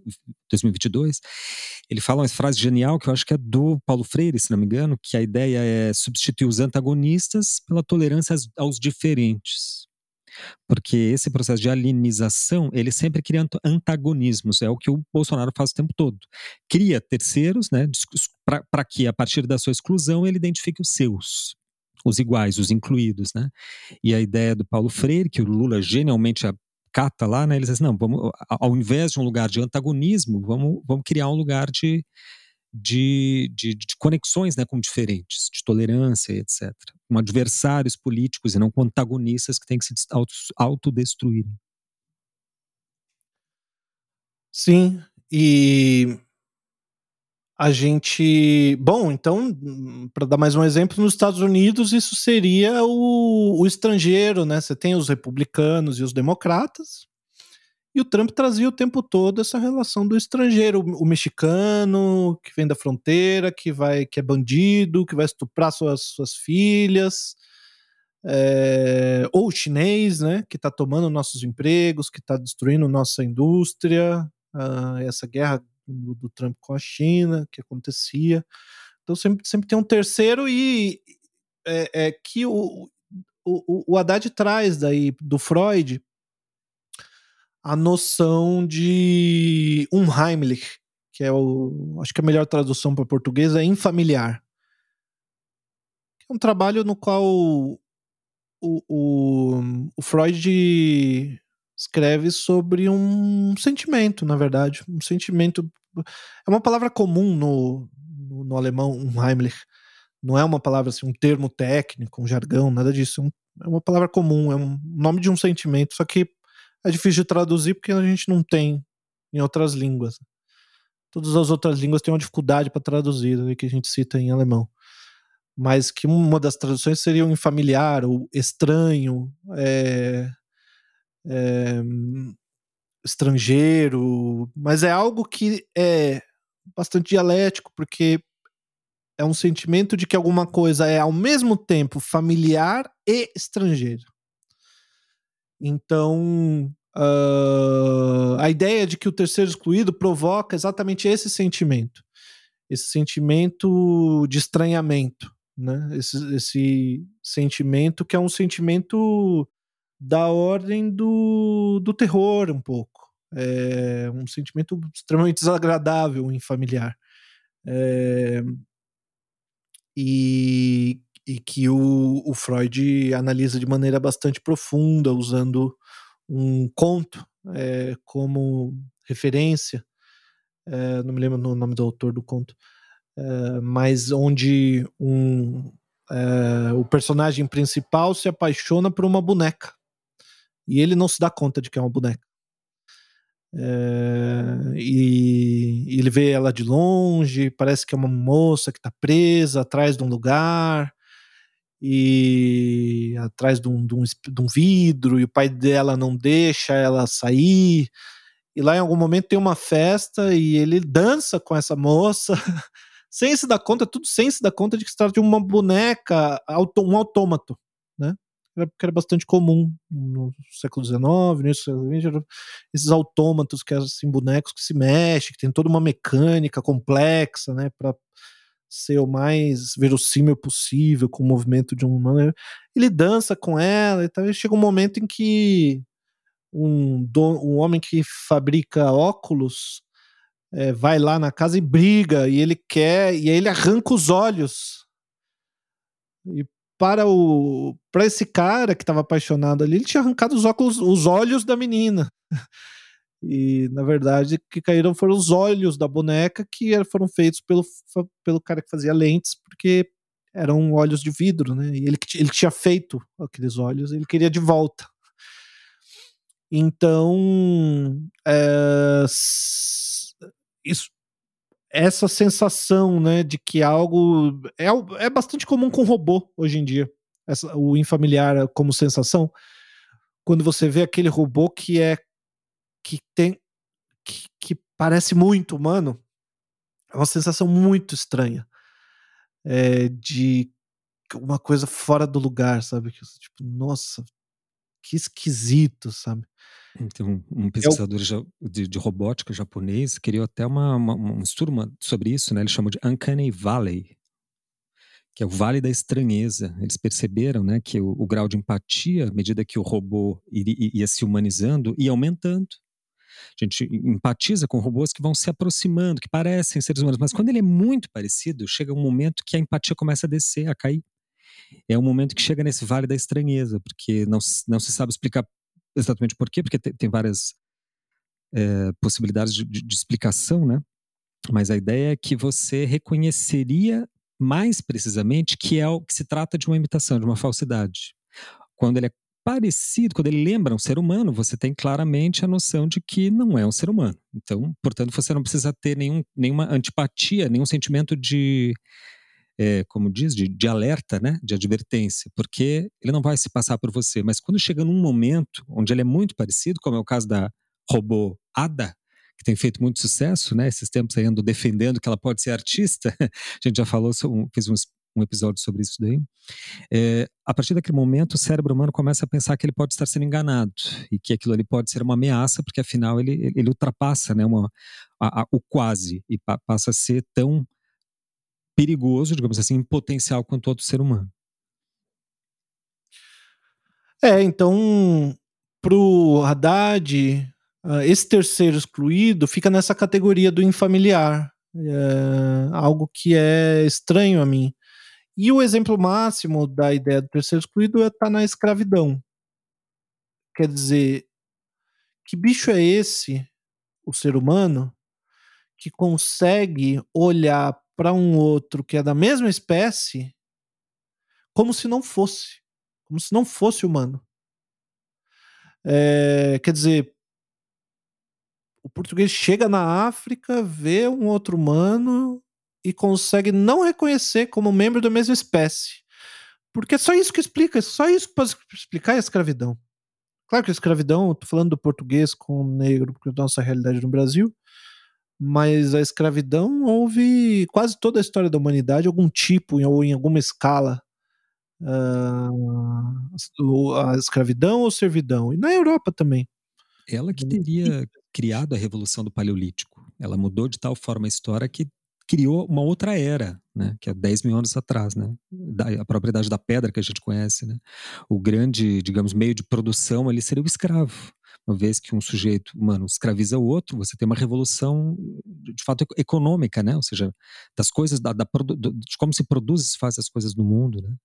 2022, ele fala uma frase genial que eu acho que é do Paulo Freire, se não me engano, que a ideia é substituir os antagonistas pela tolerância aos diferentes. Porque esse processo de alienização, ele sempre cria antagonismos, é o que o Bolsonaro faz o tempo todo. Cria terceiros, né, para que a partir da sua exclusão ele identifique os seus, os iguais, os incluídos, né? E a ideia do Paulo Freire, que o Lula genialmente cata lá, né, ele diz assim, não, vamos, ao invés de um lugar de antagonismo, vamos, vamos criar um lugar de de, de, de, conexões né, com diferentes, de tolerância, etc. Com adversários políticos e não com antagonistas que têm que se autodestruírem. Sim, e a gente. Bom, então, para dar mais um exemplo, nos Estados Unidos isso seria o, o estrangeiro, né? Você tem os republicanos e os democratas, e o Trump trazia o tempo todo essa relação do estrangeiro, o, mexicano que vem da fronteira, que vai, que é bandido, que vai estuprar suas, suas filhas, é, ou o chinês, né, que está tomando nossos empregos, que está destruindo nossa indústria, uh, essa guerra do, do, Trump com a China que acontecia. Então sempre, sempre tem um terceiro e é, é que o, o, o Haddad traz daí do Freud a noção de Unheimlich, que é o. Acho que a melhor tradução para português é infamiliar. É um trabalho no qual o, o, o Freud escreve sobre um sentimento, na verdade. Um sentimento. É uma palavra comum no, no, no alemão, um Heimlich. Não é uma palavra assim, um termo técnico, um jargão, nada disso. É, é uma palavra comum, é um nome de um sentimento, só que é difícil de traduzir porque a gente não tem em outras línguas. Todas as outras línguas têm uma dificuldade para traduzir, né, que a gente cita em alemão. Mas que uma das traduções seria um familiar ou estranho, é, é, estrangeiro, mas é algo que é bastante dialético, porque é um sentimento de que alguma coisa é ao mesmo tempo familiar e estrangeiro. Então, uh, a ideia de que o terceiro excluído provoca exatamente esse sentimento, esse sentimento de estranhamento, né? Esse, esse sentimento que é um sentimento da ordem do, do terror, um pouco. É um sentimento extremamente desagradável em familiar. É, e, e que o, o Freud analisa de maneira bastante profunda, usando um conto é, como referência. É, não me lembro o nome do autor do conto, é, mas onde um, o personagem principal se apaixona por uma boneca e ele não se dá conta de que é uma boneca. É, e, ele vê ela de longe, parece que é uma moça que está presa atrás de um lugar e atrás de um, de, um, de um, vidro, e o pai dela não deixa ela sair. E lá em algum momento tem uma festa e ele dança com essa moça, sem se dar conta, tudo sem se dar conta de que se trata de uma boneca, um autômato, né? que era bastante comum no século XIX, no século XX, esses autômatos que eram assim, bonecos que se mexem, que tem toda uma mecânica complexa, né, para ser o mais verossímil possível com o movimento de um humano. Ele dança com ela e tal, e chega um momento em que um, um homem que fabrica óculos é, vai lá na casa e briga, e ele quer, e aí ele arranca os olhos. E para o para esse cara que estava apaixonado ali, ele tinha arrancado os óculos, os olhos da menina. E na verdade, que caíram foram os olhos da boneca que foram feitos pelo, pelo cara que fazia lentes, porque eram olhos de vidro, né? E ele, ele tinha feito aqueles olhos, ele queria de volta. Então, é, isso, essa sensação, né, de que algo é, é bastante comum com robô hoje em dia, essa, o infamiliar como sensação. Quando você vê aquele robô que é que tem que, que parece muito humano, é uma sensação muito estranha é, de uma coisa fora do lugar, sabe? Tipo, nossa, que esquisito, sabe? Tem um, um pesquisador de, de, robótica japonês criou até uma, uma, um estudo sobre isso, né? Ele chamou de Uncanny Valley, que é o Vale da Estranheza. Eles perceberam, né, que o, o grau de empatia, à medida que o robô ia, ia se humanizando, ia aumentando. A gente empatiza com robôs que vão se aproximando, que parecem seres humanos, mas quando ele é muito parecido, chega um momento que a empatia começa a descer, a cair. É um momento que chega nesse vale da estranheza, porque não, não se sabe explicar exatamente por quê, porque tem, tem várias é, possibilidades de, de, de explicação, né? Mas a ideia é que você reconheceria mais precisamente que é o que se trata de uma imitação, de uma falsidade. Quando ele é parecido, quando ele lembra um ser humano, você tem claramente a noção de que não é um ser humano. Então, portanto, você não precisa ter nenhum, nenhuma antipatia, nenhum sentimento de, é, como diz, de, de, alerta, né, de advertência, porque ele não vai se passar por você. Mas quando chega num momento onde ele é muito parecido, como é o caso da robô Ada, que tem feito muito sucesso, né, esses tempos aí ando defendendo que ela pode ser artista, a gente já falou, fez um, um episódio sobre isso daí. É, a partir daquele momento, o cérebro humano começa a pensar que ele pode estar sendo enganado e que aquilo ali pode ser uma ameaça, porque afinal ele, ele ultrapassa né, uma, a, a, o quase e pa, passa a ser tão perigoso, digamos assim, potencial quanto outro ser humano. É, então, pro Haddad, uh, esse terceiro excluído fica nessa categoria do infamiliar. É algo que é estranho a mim. E o exemplo máximo da ideia do terceiro excluído é, na escravidão. Quer dizer, que bicho é esse, o ser humano, que consegue olhar para um outro que é da mesma espécie como se não fosse, como se não fosse humano. É, quer dizer, o português chega na África, vê um outro humano e consegue não reconhecer como membro da mesma espécie. Porque é só isso que explica, é só isso que pode explicar a escravidão. Claro que a escravidão, estou falando do português com o negro, porque é a nossa realidade no Brasil, mas a escravidão houve quase toda a história da humanidade, algum tipo ou em alguma escala. Uh, a escravidão ou servidão. E na Europa também. Ela que teria criado a revolução do Paleolítico. Ela mudou de tal forma a história que criou uma outra era, né, que é 10 mil anos atrás, né, da, a propriedade da pedra que a gente conhece, né, o grande, digamos, meio de produção ali seria o escravo, uma vez que um sujeito humano escraviza o outro, você tem uma revolução de fato econômica, né, ou seja, das coisas, da, da de como se produz e se faz as coisas no mundo, né,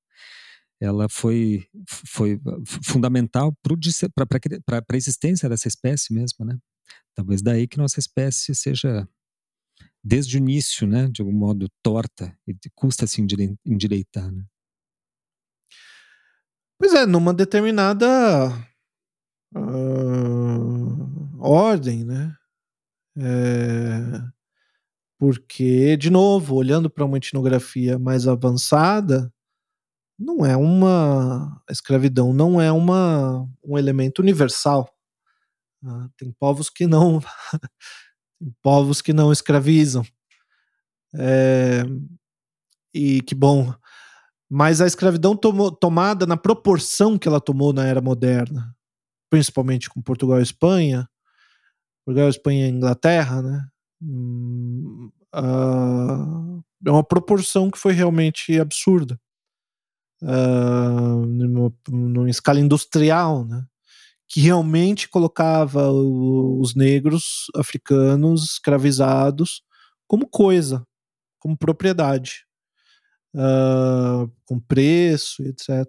ela foi, foi fundamental para a existência dessa espécie mesmo, né, talvez daí que nossa espécie seja desde o início, né, de algum modo torta e custa se endireitar, né? Pois é, numa determinada uh, ordem, né? É, porque, de novo, olhando para uma etnografia mais avançada, não é uma a escravidão não é uma um elemento universal. Uh, tem povos que não povos que não escravizam. É, e que bom. Mas a escravidão tomou, tomada na proporção que ela tomou na era moderna, principalmente com Portugal e Espanha, Portugal, Espanha e Inglaterra, né? Uh, é uma proporção que foi realmente absurda. Uh, numa, numa escala industrial, né? Que realmente colocava o, os negros africanos escravizados como coisa, como propriedade, uh, com preço, etc.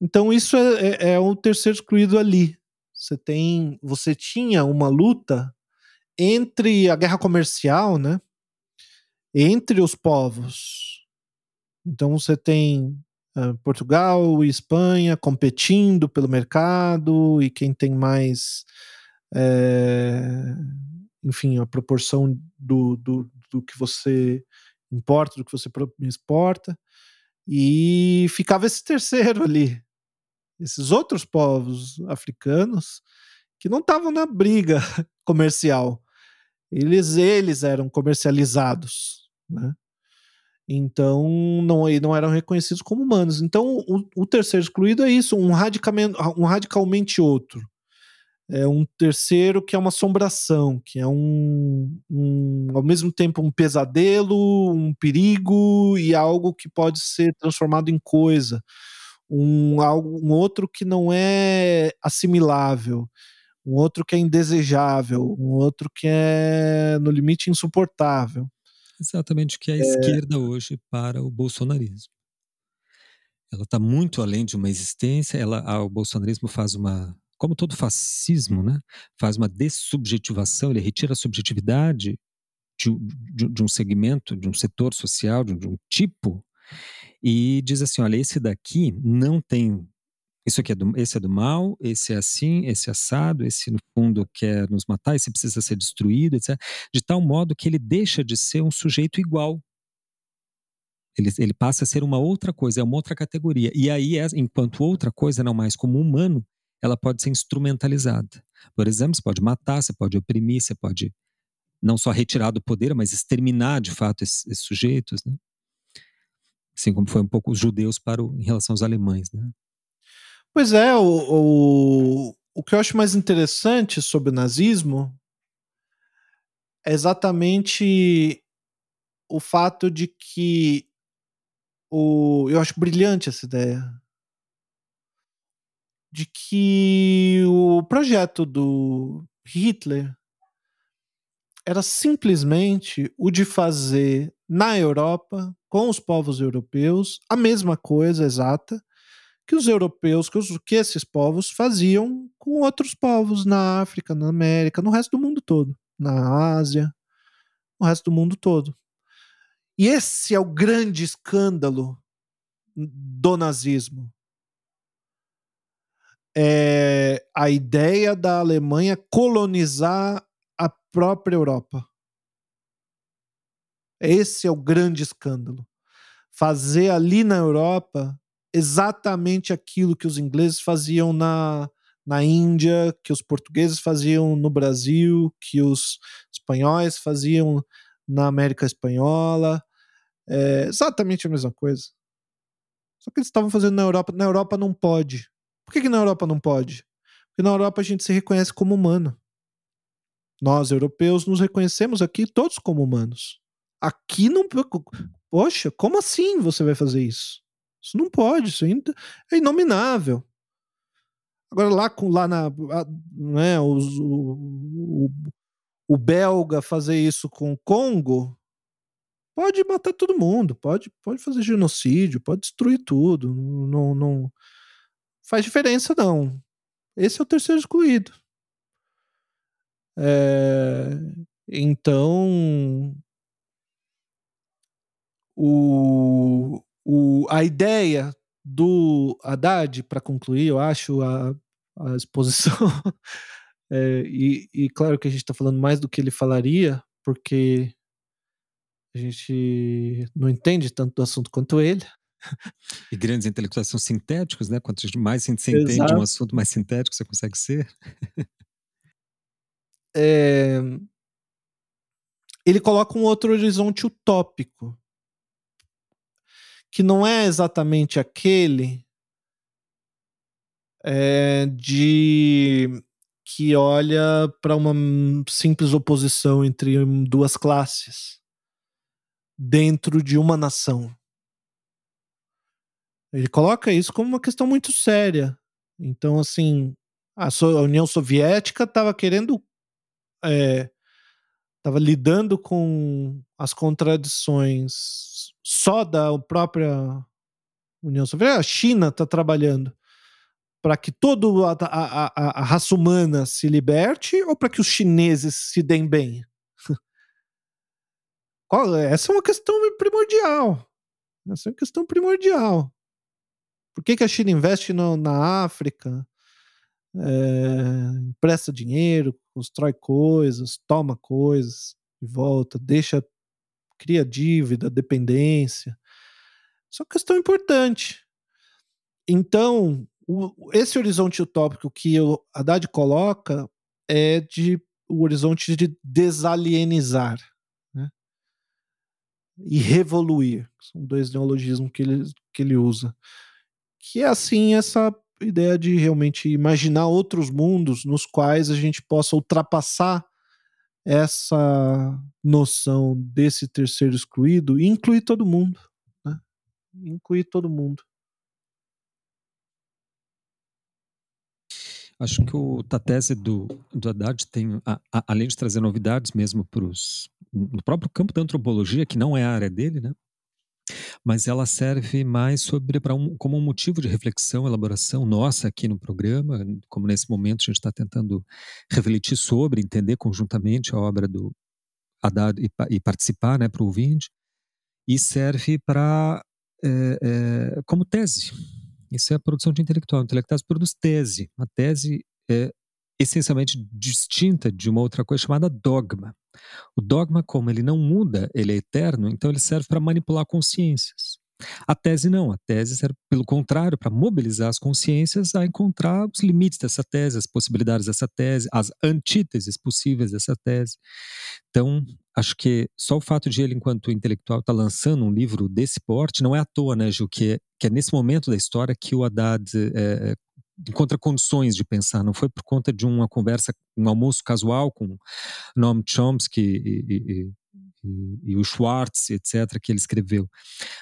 Então isso é, é, é o terceiro excluído ali. Você tem, você tinha uma luta entre a guerra comercial, né? Entre os povos. Então você tem Portugal e Espanha competindo pelo mercado e quem tem mais, é, enfim, a proporção do, do, do que você importa, do que você exporta, e ficava esse terceiro ali, esses outros povos africanos que não estavam na briga comercial, eles eles eram comercializados, né? Então não, não eram reconhecidos como humanos. Então o, o terceiro excluído é isso, um radicalmente, um radicalmente outro. É um terceiro que é uma assombração, que é um, um ao mesmo tempo um pesadelo, um perigo e algo que pode ser transformado em coisa. Um, algo, um outro que não é assimilável, um outro que é indesejável, um outro que é no limite insuportável. Exatamente o que é a esquerda hoje para o bolsonarismo. Ela está muito além de uma existência. Ela, o bolsonarismo faz uma, como todo fascismo, né, faz uma dessubjetivação. Ele retira a subjetividade de, de, de um segmento, de um setor social, de, de um tipo, e diz assim: olha, esse daqui não tem isso aqui é do, esse é do mal, esse é assim, esse é assado, esse no fundo quer nos matar, esse precisa ser destruído, etc. De tal modo que ele deixa de ser um sujeito igual. Ele, ele passa a ser uma outra coisa, é uma outra categoria. E aí, é, enquanto outra coisa, não mais como humano, ela pode ser instrumentalizada. Por exemplo, você pode matar, você pode oprimir, você pode não só retirar do poder, mas exterminar de fato esses, esses sujeitos, né? Assim como foi um pouco os judeus para o, em relação aos alemães, né? Pois é, o, o, o que eu acho mais interessante sobre o nazismo é exatamente o fato de que o, eu acho brilhante essa ideia de que o projeto do Hitler era simplesmente o de fazer na Europa, com os povos europeus, a mesma coisa exata que os europeus, que, os, que esses povos faziam com outros povos na África, na América, no resto do mundo todo, na Ásia, no resto do mundo todo. E esse é o grande escândalo do nazismo. É a ideia da Alemanha colonizar a própria Europa. Esse é o grande escândalo. Fazer ali na Europa exatamente aquilo que os ingleses faziam na, na Índia, que os portugueses faziam no Brasil, que os espanhóis faziam na América Espanhola. É exatamente a mesma coisa. Só que eles estavam fazendo na Europa. Na Europa não pode. Por que, que na Europa não pode? Porque na Europa a gente se reconhece como humano. Nós, europeus, nos reconhecemos aqui todos como humanos. Aqui não. Poxa, como assim você vai fazer isso? Isso não pode, isso é inominável. Agora, lá, lá na. Né, os, o, o, o belga fazer isso com o Congo, pode matar todo mundo, pode, pode fazer genocídio, pode destruir tudo. Não, não faz diferença, não. Esse é o terceiro excluído. É, então, o, o, a ideia do Haddad, para concluir, eu acho, a, a exposição. é, e, e, claro que a gente está falando mais do que ele falaria, porque a gente não entende tanto do assunto quanto ele. E grandes intelectuais são sintéticos, né? Quanto mais você entende Exato. um assunto, mais sintético você consegue ser. é, ele coloca um outro horizonte utópico, que não é exatamente aquele é, de que olha para uma simples oposição entre duas classes dentro de uma nação. Ele coloca isso como uma questão muito séria. Então, assim, a, União Soviética estava querendo. Estava é, lidando com as contradições só da própria União Soviética. A China está trabalhando para que toda a, a, a, a, raça humana se liberte ou para que os chineses se deem bem? Essa é uma questão primordial. Essa é uma questão primordial. Por que, que a China investe no, na África? É, empresta dinheiro, constrói coisas, toma coisas e volta, deixa, cria dívida, dependência. Isso é uma questão importante. Então, o, esse horizonte utópico que o Haddad coloca é de o horizonte de desalienizar né? e revoluir. São dois neologismos que ele, que ele usa que é assim essa ideia de realmente imaginar outros mundos nos quais a gente possa ultrapassar essa noção desse terceiro excluído incluir todo mundo, né? Incluir todo mundo. Acho que o, a tese do, do Haddad tem, a, a, além de trazer novidades mesmo para os. no próprio campo da antropologia, que não é a área dele, né? Mas ela serve mais sobre para um, como um motivo de reflexão, elaboração nossa aqui no programa, como nesse momento a gente está tentando refletir sobre, entender conjuntamente a obra do Haddad e, e participar, né, para o ouvinte, e serve para é, é, como tese. Isso é a produção de intelectual. O intelectual produz tese. A tese é essencialmente distinta de uma outra coisa chamada dogma. O dogma, como ele não muda, ele é eterno, então ele serve para manipular consciências. A tese não, a tese serve, pelo contrário, para mobilizar as consciências a encontrar os limites dessa tese, as possibilidades dessa tese, as antíteses possíveis dessa tese. Então, acho que só o fato de ele, enquanto intelectual, estar tá lançando um livro desse porte, não é à toa, né, Gil, que é, que é nesse momento da história que o Haddad é, encontra condições de pensar, não foi por conta de uma conversa, um almoço casual com Noam Chomsky e, e, e, e o Schwartz, etc., que ele escreveu,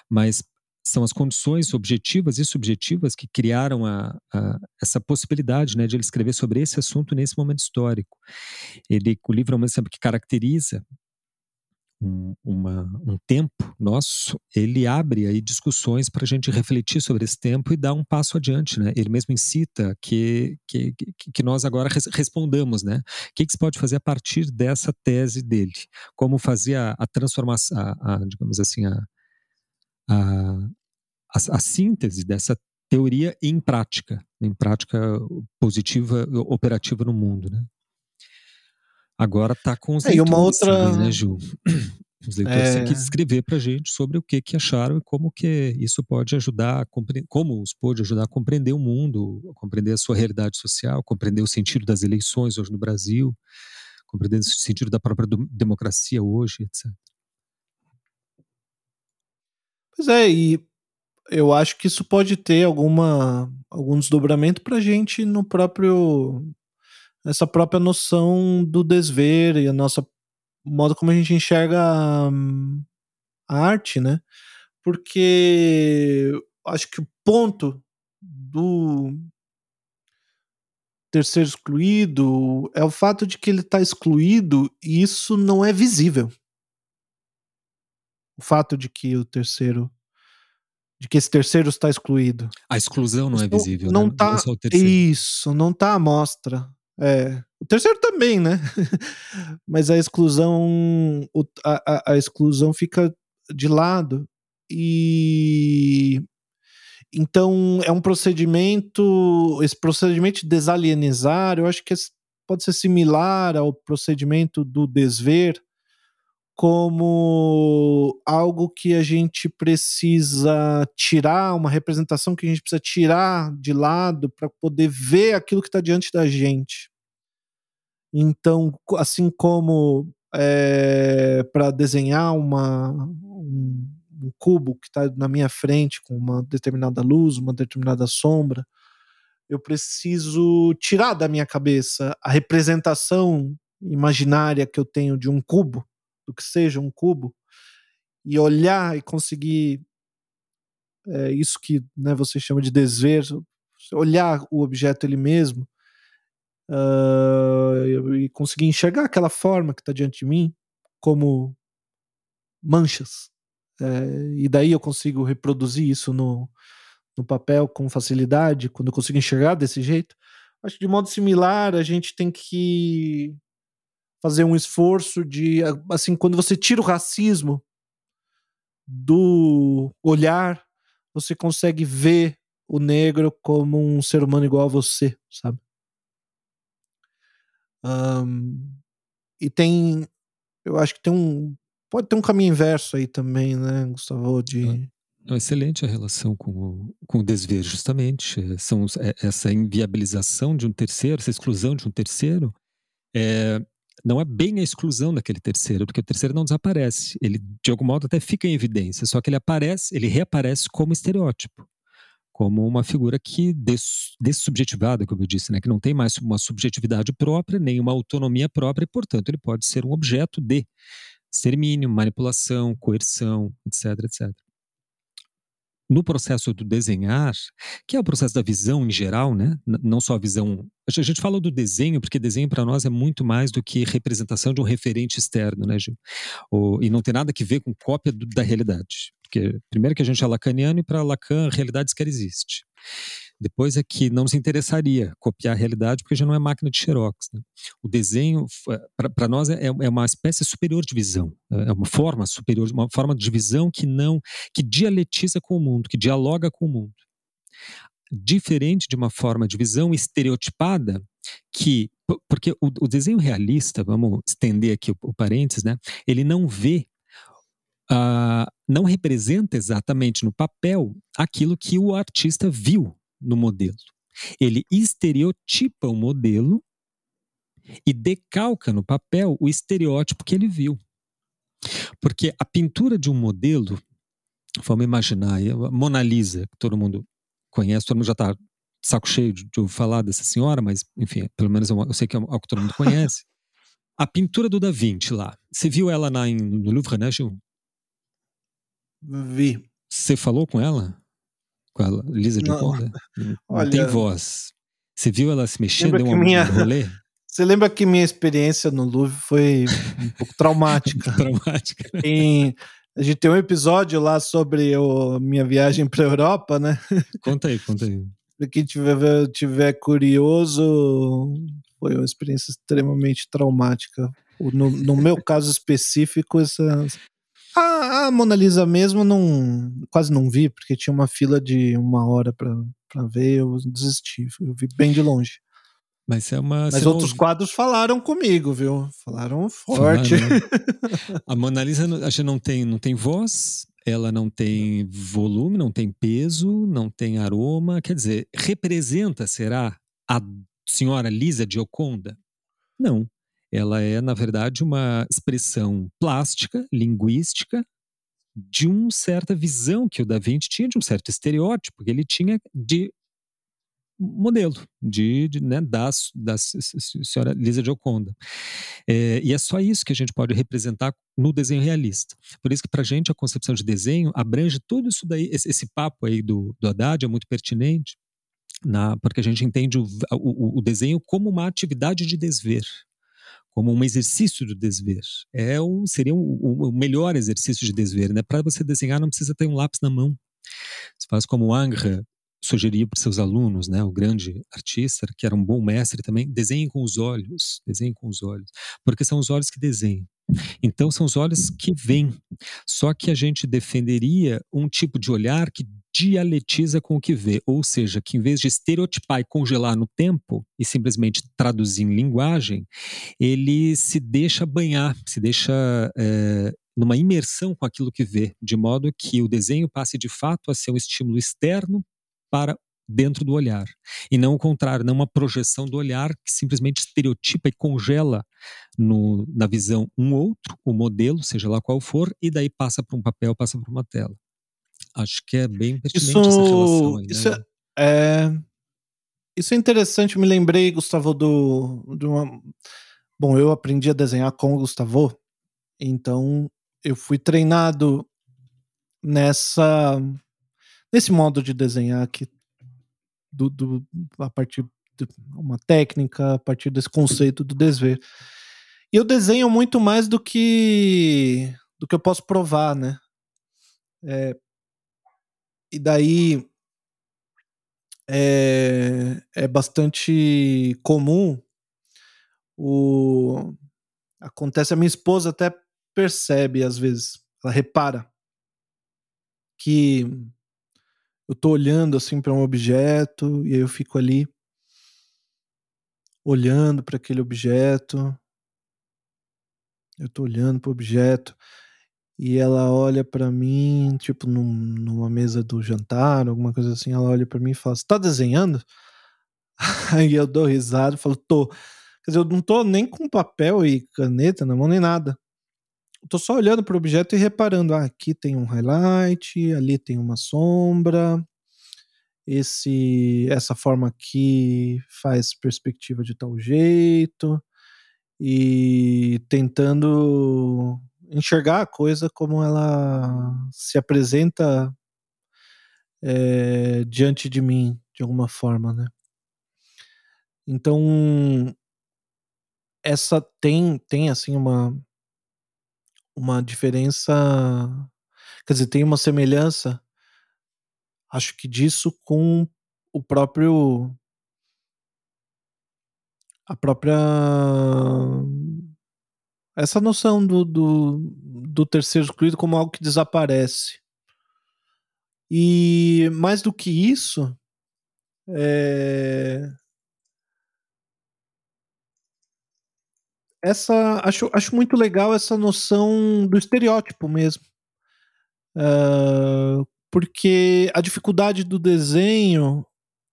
mas são as condições objetivas e subjetivas que criaram a, a, essa possibilidade né, de ele escrever sobre esse assunto nesse momento histórico. Ele, o livro é um exemplo que caracteriza um, uma, um tempo nosso, ele abre aí discussões para a gente refletir sobre esse tempo e dar um passo adiante, né? Ele mesmo incita que, que, que nós agora res, respondamos, né? O que, que se pode fazer a partir dessa tese dele? Como fazer a, a transformação, a, a, digamos assim, a, a, a, síntese dessa teoria em prática, em prática positiva, operativa no mundo, né? Agora está com os é, leitores, uma outra... né, Gil? Os leitores é... têm que escrever para a gente sobre o que, que acharam e como que isso pode ajudar a compreender, como os pode ajudar a compreender o mundo, a compreender a sua realidade social, compreender o sentido das eleições hoje no Brasil, compreender o sentido da própria democracia hoje, etc. Pois é, e eu acho que isso pode ter alguma algum desdobramento para a gente no próprio essa própria noção do desver e a nossa modo como a gente enxerga a, a arte, né? Porque acho que o ponto do terceiro excluído é o fato de que ele está excluído e isso não é visível. O fato de que o terceiro de que esse terceiro está excluído. A exclusão não é visível, não né? Tá, não isso, não está à mostra. É. O terceiro também, né? Mas a exclusão, a, a, exclusão fica de lado e então é um procedimento, esse procedimento de desalienizar, eu acho que pode ser similar ao procedimento do desver, como algo que a gente precisa tirar, uma representação que a gente precisa tirar de lado para poder ver aquilo que está diante da gente. Então, assim como é, para desenhar uma, um, um cubo que está na minha frente com uma determinada luz, uma determinada sombra, eu preciso tirar da minha cabeça a representação imaginária que eu tenho de um cubo do que seja um cubo e olhar e conseguir é, isso que né, você chama de desver, olhar o objeto ele mesmo uh, e conseguir enxergar aquela forma que está diante de mim como manchas. É, e daí eu consigo reproduzir isso no, no papel com facilidade, quando eu consigo enxergar desse jeito. Acho que de modo similar a gente tem que fazer um esforço de, assim, quando você tira o racismo do olhar, você consegue ver o negro como um ser humano igual a você, sabe? Um, e tem, eu acho que tem um, pode ter um caminho inverso aí também, né, Gustavo, de... É excelente a relação com o, com o desver, justamente. São, é, essa inviabilização de um terceiro, essa exclusão de um terceiro, é, não é bem a exclusão daquele terceiro, porque o terceiro não desaparece. Ele, de algum modo, até fica em evidência, só que ele aparece, ele reaparece como estereótipo, como uma figura que des, dessubjetivada, como eu disse, né, que não tem mais uma subjetividade própria, nem uma autonomia própria, e, portanto, ele pode ser um objeto de extermínio, manipulação, coerção, etc, etc no processo do desenhar, que é o processo da visão em geral, né? não só a visão. A gente fala do desenho, porque desenho para nós é muito mais do que representação de um referente externo, né, Gil? O, e não tem nada que ver com cópia do, da realidade. Porque, primeiro, que a gente é lacaniano e para Lacan a realidade sequer existe. Depois é que não se interessaria copiar a realidade porque já não é máquina de xerox. Né? O desenho, para nós, é, é, uma espécie superior de visão. É uma forma superior, uma forma de visão que não, que dialetiza com o mundo, que dialoga com o mundo. Diferente de uma forma de visão estereotipada que porque o, o desenho realista, vamos estender aqui o, o parênteses, né? Ele não vê Uh, não representa exatamente no papel aquilo que o artista viu no modelo. Ele estereotipa o modelo e decalca no papel o estereótipo que ele viu. Porque a pintura de um modelo, vamos imaginar, a Mona Lisa, que todo mundo conhece, todo mundo já está saco cheio de, de falar dessa senhora, mas, enfim, pelo menos eu, eu sei que é algo que todo mundo conhece. a pintura do Da Vinci lá, você viu ela na, no Louvre, né, Gil? Vi. Você falou com ela? Com a Lisa de Não, Não, tem voz. Você viu ela se mexendo? Deu um minha, rolê? Você lembra que minha experiência no Louvre foi um pouco traumática? traumática. Em, a gente tem um episódio lá sobre a minha viagem para a Europa, né? Conta aí, conta aí. Para quem tiver, tiver curioso, foi uma experiência extremamente traumática. No, no meu caso específico, essa, a, a, Mona Lisa mesmo não quase não vi, porque tinha uma fila de uma hora para ver, eu desisti, eu vi bem de longe. Mas é uma. Mas outros não... quadros falaram comigo, viu? Falaram forte. Falaram. Né? a Mona Lisa acho que não tem, não tem voz, ela não tem volume, não tem peso, não tem aroma. Quer dizer, representa, será, a senhora Lisa Gioconda? Não. Ela é, na verdade, uma expressão plástica, linguística, de uma certa visão que o Da Vinci tinha, de um certo estereótipo que ele tinha de modelo de, de né, da, da senhora Lisa Gioconda. É, e é só isso que a gente pode representar no desenho realista. Por isso que para a gente a concepção de desenho abrange tudo isso daí, esse, esse papo aí do, do Haddad é muito pertinente, na, porque a gente entende o, o, o desenho como uma atividade de desver como um exercício do desver. É um, seria o um, melhor exercício de desver. Né? Para você desenhar, não precisa ter um lápis na mão. Você faz como o Angre sugeria para seus alunos, né, o grande artista, que era um bom mestre também, desenhem com os olhos, desenhem com os olhos, porque são os olhos que desenham. Então são os olhos que veem. Só que a gente defenderia um tipo de olhar que dialetiza com o que vê, ou seja, que em vez de estereotipar e congelar no tempo e simplesmente traduzir em linguagem, ele se deixa banhar, se deixa é, numa imersão com aquilo que vê, de modo que o desenho passe de fato a ser um estímulo externo para dentro do olhar. E não o contrário, não uma projeção do olhar que simplesmente estereotipa e congela no, na visão um outro, o modelo, seja lá qual for, e daí passa para um papel, passa para uma tela. Acho que é bem pertinente isso, essa relação aí, isso né? é, isso é interessante, me lembrei, Gustavo, do, de uma... Bom, eu aprendi a desenhar com o Gustavo, então eu fui treinado nessa nesse modo de desenhar aqui, do, do, a partir de uma técnica, a partir desse conceito do desver. E eu desenho muito mais do que do que eu posso provar, né? É, e daí é, é bastante comum o acontece a minha esposa até percebe às vezes, ela repara que eu tô olhando assim para um objeto e aí eu fico ali olhando para aquele objeto. Eu tô olhando para o objeto e ela olha para mim, tipo num, numa mesa do jantar, alguma coisa assim, ela olha para mim e fala: "Você tá desenhando?" Aí eu dou risada e falo: "Tô". Quer dizer, eu não tô nem com papel e caneta na mão nem nada tô só olhando para o objeto e reparando, ah, aqui tem um highlight, ali tem uma sombra, esse essa forma aqui faz perspectiva de tal jeito e tentando enxergar a coisa como ela se apresenta é, diante de mim de alguma forma, né? Então essa tem tem assim uma uma diferença. Quer dizer, tem uma semelhança, acho que disso com o próprio. A própria. Essa noção do, do, do terceiro excluído como algo que desaparece. E mais do que isso, é, essa acho, acho muito legal essa noção do estereótipo mesmo. Uh, porque a dificuldade do desenho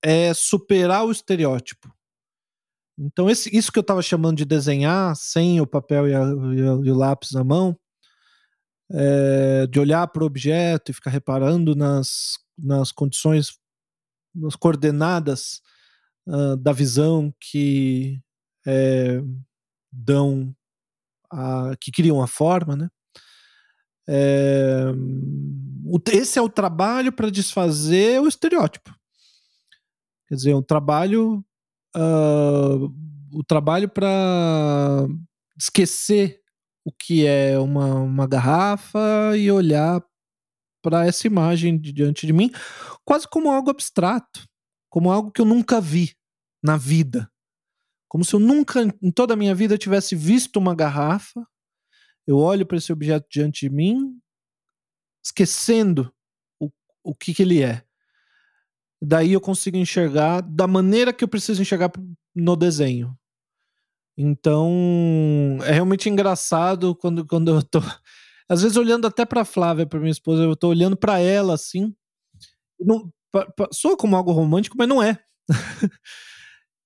é superar o estereótipo. Então, esse, isso que eu estava chamando de desenhar sem o papel e, a, e, a, e o lápis na mão, é, de olhar para o objeto e ficar reparando nas, nas condições, nas coordenadas uh, da visão que é, dão a, que criam a forma, né? É, esse é o trabalho para desfazer o estereótipo. Quer dizer, um trabalho uh, o trabalho para esquecer o que é uma, uma garrafa e olhar para essa imagem diante de mim, quase como algo abstrato, como algo que eu nunca vi na vida. Como se eu nunca, em toda a minha vida, tivesse visto uma garrafa. Eu olho para esse objeto diante de mim, esquecendo o, o que, que ele é. Daí eu consigo enxergar da maneira que eu preciso enxergar no desenho. Então, é realmente engraçado quando, quando eu tô. Às vezes, olhando até pra Flávia, pra minha esposa, eu tô olhando para ela assim. Não, soa como algo romântico, mas não é.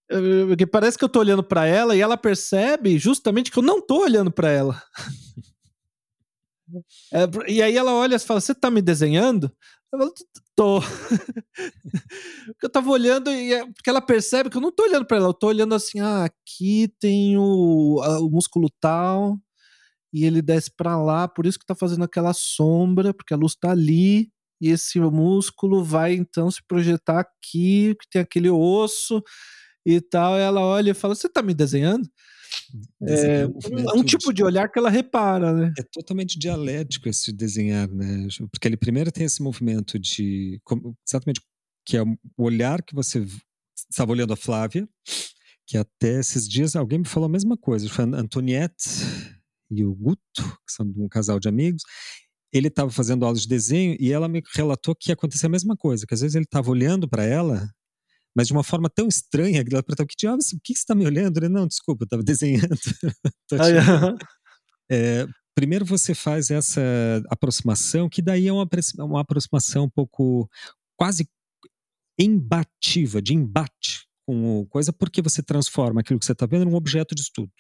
Porque parece que eu tô olhando para ela e ela percebe justamente que eu não tô olhando para ela. É, e aí ela olha e fala: Você tá me desenhando? Eu falo, tô. eu tava olhando e é, porque ela percebe que eu não tô olhando para ela, eu tô olhando assim: ah, aqui tem o, a, o músculo tal e ele desce para lá, por isso que tá fazendo aquela sombra, porque a luz tá ali e esse músculo vai então se projetar aqui, que tem aquele osso e tal. E ela olha e fala: Você tá me desenhando? É, é, um, um tipo de olhar que ela repara, né? É totalmente dialético esse desenhar, né? Porque ele primeiro tem esse movimento de exatamente que é o olhar que você estava olhando a Flávia, que até esses dias alguém me falou a mesma coisa, foi a Antoniette e o Guto, que são um casal de amigos, ele estava fazendo aulas de desenho e ela me relatou que acontecia a mesma coisa, que às vezes ele estava olhando para ela mas de uma forma tão estranha que ela perguntou: que diabos, o que você está me olhando? Ele, não, desculpa, eu estava desenhando. é, primeiro você faz essa aproximação, que daí é uma, uma aproximação um pouco quase embativa, de embate com o coisa, porque você transforma aquilo que você está vendo num objeto de estudo.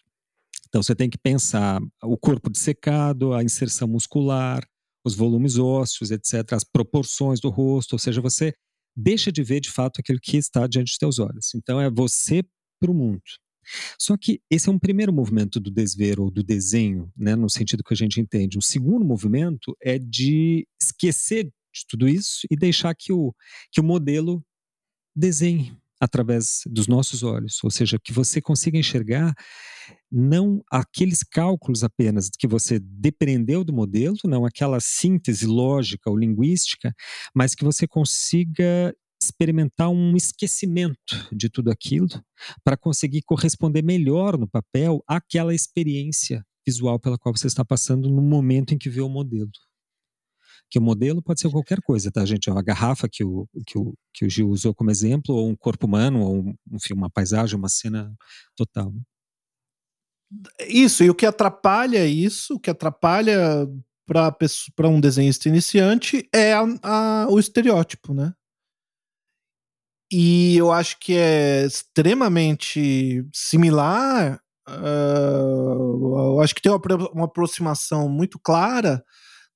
Então você tem que pensar o corpo dissecado, a inserção muscular, os volumes ósseos, etc., as proporções do rosto, ou seja, você deixa de ver de fato aquilo que está diante dos teus olhos. Então é você para o mundo. Só que esse é um primeiro movimento do desver ou do desenho, né, no sentido que a gente entende. O segundo movimento é de esquecer de tudo isso e deixar que o, que o modelo desenhe através dos nossos olhos, ou seja, que você consiga enxergar não aqueles cálculos apenas que você depreendeu do modelo, não aquela síntese lógica ou linguística, mas que você consiga experimentar um esquecimento de tudo aquilo para conseguir corresponder melhor no papel àquela experiência visual pela qual você está passando no momento em que vê o modelo que o modelo pode ser qualquer coisa, tá, gente? Uma garrafa que o, que o, que o Gil usou como exemplo, ou um corpo humano, ou enfim, uma paisagem, uma cena total. Né? Isso, e o que atrapalha isso, o que atrapalha para um desenhista iniciante é a, a, o estereótipo, né? E eu acho que é extremamente similar. Uh, eu acho que tem uma, uma aproximação muito clara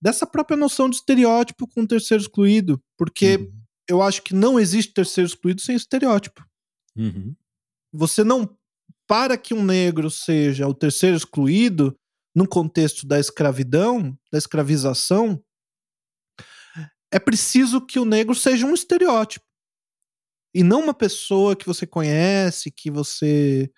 dessa própria noção de estereótipo com o terceiro excluído, porque uhum. eu acho que não existe terceiro excluído sem estereótipo. Uhum. Você não. Para que um negro seja o terceiro excluído, no contexto da escravidão, da escravização, é preciso que o negro seja um estereótipo. E não uma pessoa que você conhece, que você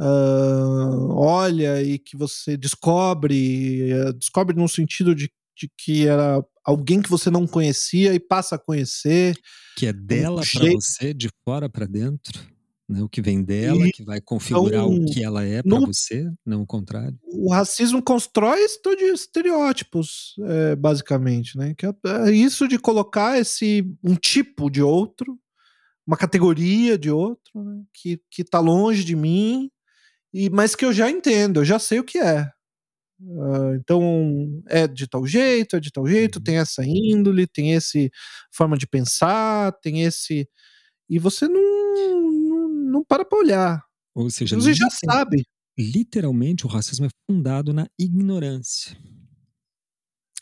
uh, olha e que você descobre, uh, descobre no sentido de de que era alguém que você não conhecia e passa a conhecer. Que é dela para você, de fora para dentro. Né? O que vem dela, e, que vai configurar então, o que ela é para você, não o contrário. O racismo constrói esse de estereótipos, é, basicamente, né? Que é, é isso de colocar esse um tipo de outro, uma categoria de outro, né? que, que tá longe de mim, e, mas que eu já entendo, eu já sei o que é. Uh, então é de tal jeito, é de tal jeito, uhum. tem essa índole, tem esse forma de pensar, tem esse e você não não, não para para olhar. Ou seja, você já sabe. Literalmente o racismo é fundado na ignorância.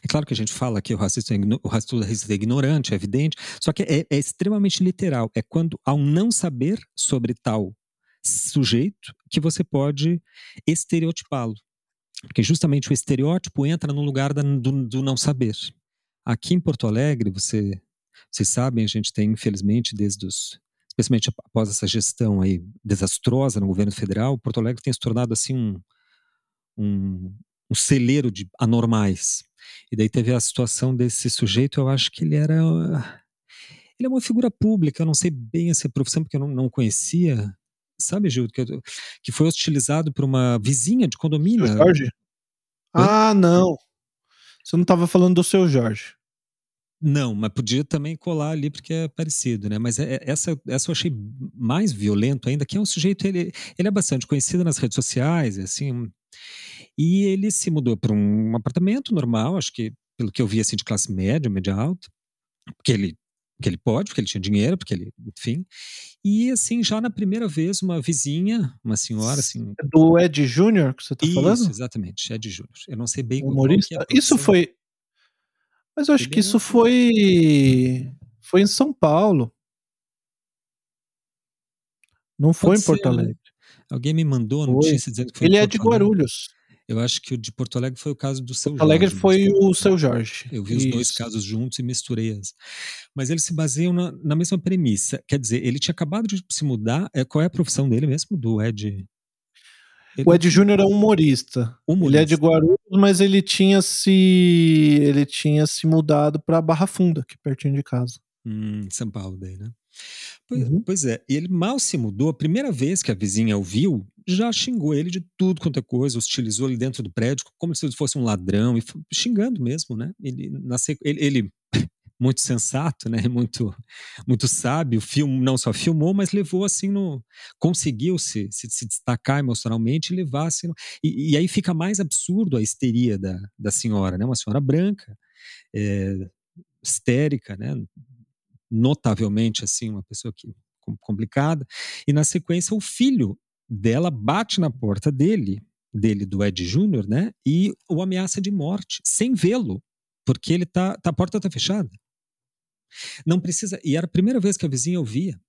É claro que a gente fala que o racismo, é, o racismo é ignorante, é evidente, só que é, é extremamente literal. É quando, ao não saber sobre tal sujeito, que você pode estereotipá-lo. Porque justamente o estereótipo entra no lugar da, do, do, não saber. Aqui em Porto Alegre, você, vocês sabem, a gente tem, infelizmente, desde os especialmente após essa gestão aí desastrosa no governo federal, Porto Alegre tem se tornado assim um, um, um celeiro de anormais. E daí teve a situação desse sujeito, eu acho que ele era ele é uma figura pública, eu não sei bem essa profissão porque eu não, não conhecia, sabe, Gil, que, que foi hostilizado por uma vizinha de condomínio. Seu Jorge? Oi? Ah, não. Você não estava falando do seu Jorge. Não, mas podia também colar ali porque é parecido, né? Mas é, é, essa, essa eu achei mais violento ainda, que é um sujeito, ele, ele é bastante conhecido nas redes sociais, assim, e ele se mudou para um apartamento normal, acho que pelo que eu vi assim de classe média, média alta, porque ele que ele pode, porque ele tinha dinheiro, porque ele, enfim. E assim, já na primeira vez, uma vizinha, uma senhora, assim. É do Ed Júnior que você está falando? Exatamente, Ed Júnior. Eu não sei bem Humorista. É isso foi. Mas eu acho ele que isso foi. Foi em São Paulo. Não foi Pode em Porto ser? Alegre. Alguém me mandou a notícia dizendo que foi Ele é de Guarulhos. Eu acho que o de Porto Alegre foi o caso do seu Porto Alegre Jorge, foi o seu Jorge. Eu vi Isso. os dois casos juntos e misturei as. Mas eles se baseiam na, na, mesma premissa. Quer dizer, ele tinha acabado de se mudar. É, qual é a profissão dele mesmo, do Ed? Ele... O Ed Júnior é humorista. humorista. Ele é de Guarulhos, mas ele tinha se ele tinha se mudado para Barra Funda, aqui pertinho de casa. Hum, São Paulo daí, né? Pois, uhum. pois, é, e ele mal se mudou, a primeira vez que a vizinha o viu, já xingou ele de tudo quanto é coisa, hostilizou ele dentro do prédio, como se ele fosse um ladrão, e xingando mesmo, né? Ele, nasceu, ele, ele muito sensato, né? Muito, muito sábio, film, não só filmou, mas levou assim no, conseguiu se, se, se destacar emocionalmente e levar assim, no, e, e, aí fica mais absurdo a histeria da, da senhora, né? Uma senhora branca, é, histérica, né? Notavelmente assim, uma pessoa que complicada. E na sequência o filho dela bate na porta dele, dele do Ed Júnior, né? E o ameaça de morte, sem vê-lo, porque ele tá, tá a porta está fechada. Não precisa. E era a primeira vez que a vizinha ouvia.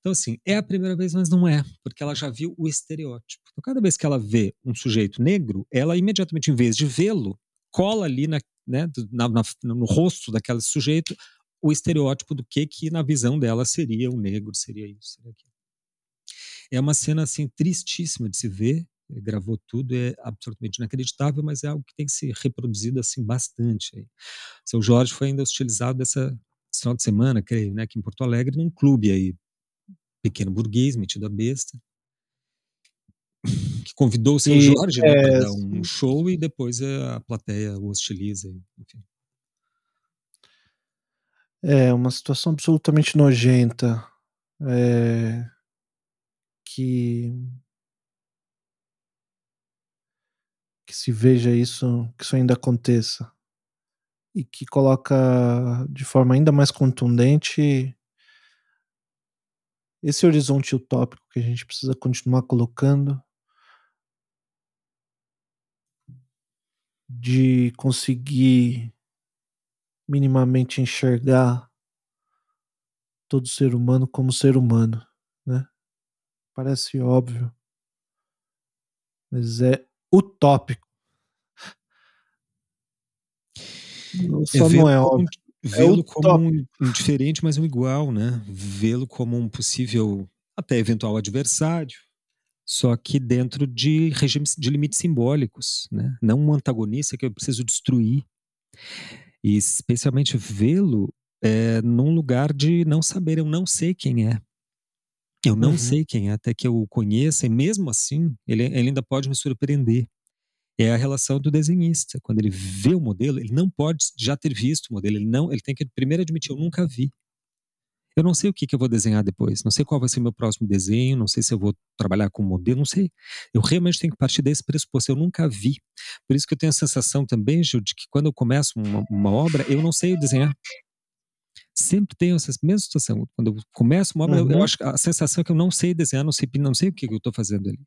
Então, assim, é a primeira vez, mas não é, porque ela já viu o estereótipo. Então, cada vez que ela vê um sujeito negro, ela imediatamente, em vez de vê-lo, cola ali na, né, na, na, no rosto daquele sujeito o estereótipo do que que na visão dela seria o negro, seria isso, seria aquilo. É uma cena assim tristíssima de se ver, ele gravou tudo, é absolutamente inacreditável, mas é algo que tem que ser reproduzido assim bastante. Aí. Seu Jorge foi ainda utilizado dessa final de semana, creio, né, aqui em Porto Alegre, num clube aí pequeno burguês, metido a besta, que convidou o seu Jorge né, é, para dar um show e depois a plateia o hostiliza, enfim. É uma situação absolutamente nojenta. É, que que se veja isso, que isso ainda aconteça e que coloca de forma ainda mais contundente esse horizonte utópico que a gente precisa continuar colocando de conseguir minimamente enxergar todo ser humano como ser humano, né? Parece óbvio, mas é utópico. Só é não é óbvio. É vê-lo é como um, um diferente, mas um igual, né? Vê-lo como um possível, até eventual adversário, só que dentro de regimes de limites simbólicos, né? Não um antagonista que eu preciso destruir. E especialmente vê-lo é, num lugar de não saber, eu não sei quem é. Eu não uhum. sei quem é, até que eu o conheça, e mesmo assim, ele, ele ainda pode me surpreender. É a relação do desenhista. Quando ele vê o modelo, ele não pode já ter visto o modelo, ele não, ele tem que primeiro admitir, eu nunca vi. Eu não sei o que, que eu vou desenhar depois, não sei qual vai ser meu próximo desenho, não sei se eu vou trabalhar com modelo, não sei. Eu realmente tenho que partir desse pressuposto, eu nunca vi. Por isso que eu tenho a sensação também, Gil, de que quando eu começo uma, uma obra, eu não sei desenhar. Sempre tenho essa mesma situação. Quando eu começo uma obra, uhum. eu, eu, uhum. acho a sensação é que eu não sei desenhar, não sei, não sei o que, que eu estou fazendo ali.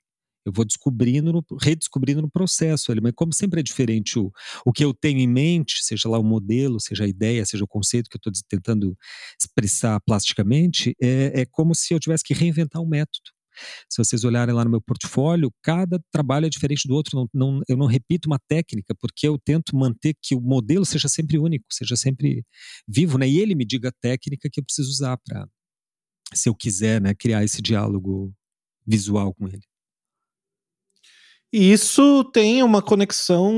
Eu vou descobrindo, no, redescobrindo no processo ali. Mas como sempre é diferente o, o que eu tenho em mente, seja lá o modelo, seja a ideia, seja o conceito que eu estou tentando expressar plasticamente, é, é como se eu tivesse que reinventar um método. Se vocês olharem lá no meu portfólio, cada trabalho é diferente do outro. Não, não, eu não repito uma técnica, porque eu tento manter que o modelo seja sempre único, seja sempre vivo, né? E ele me diga a técnica que eu preciso usar para se eu quiser, né, criar esse diálogo visual com ele. Isso tem uma conexão,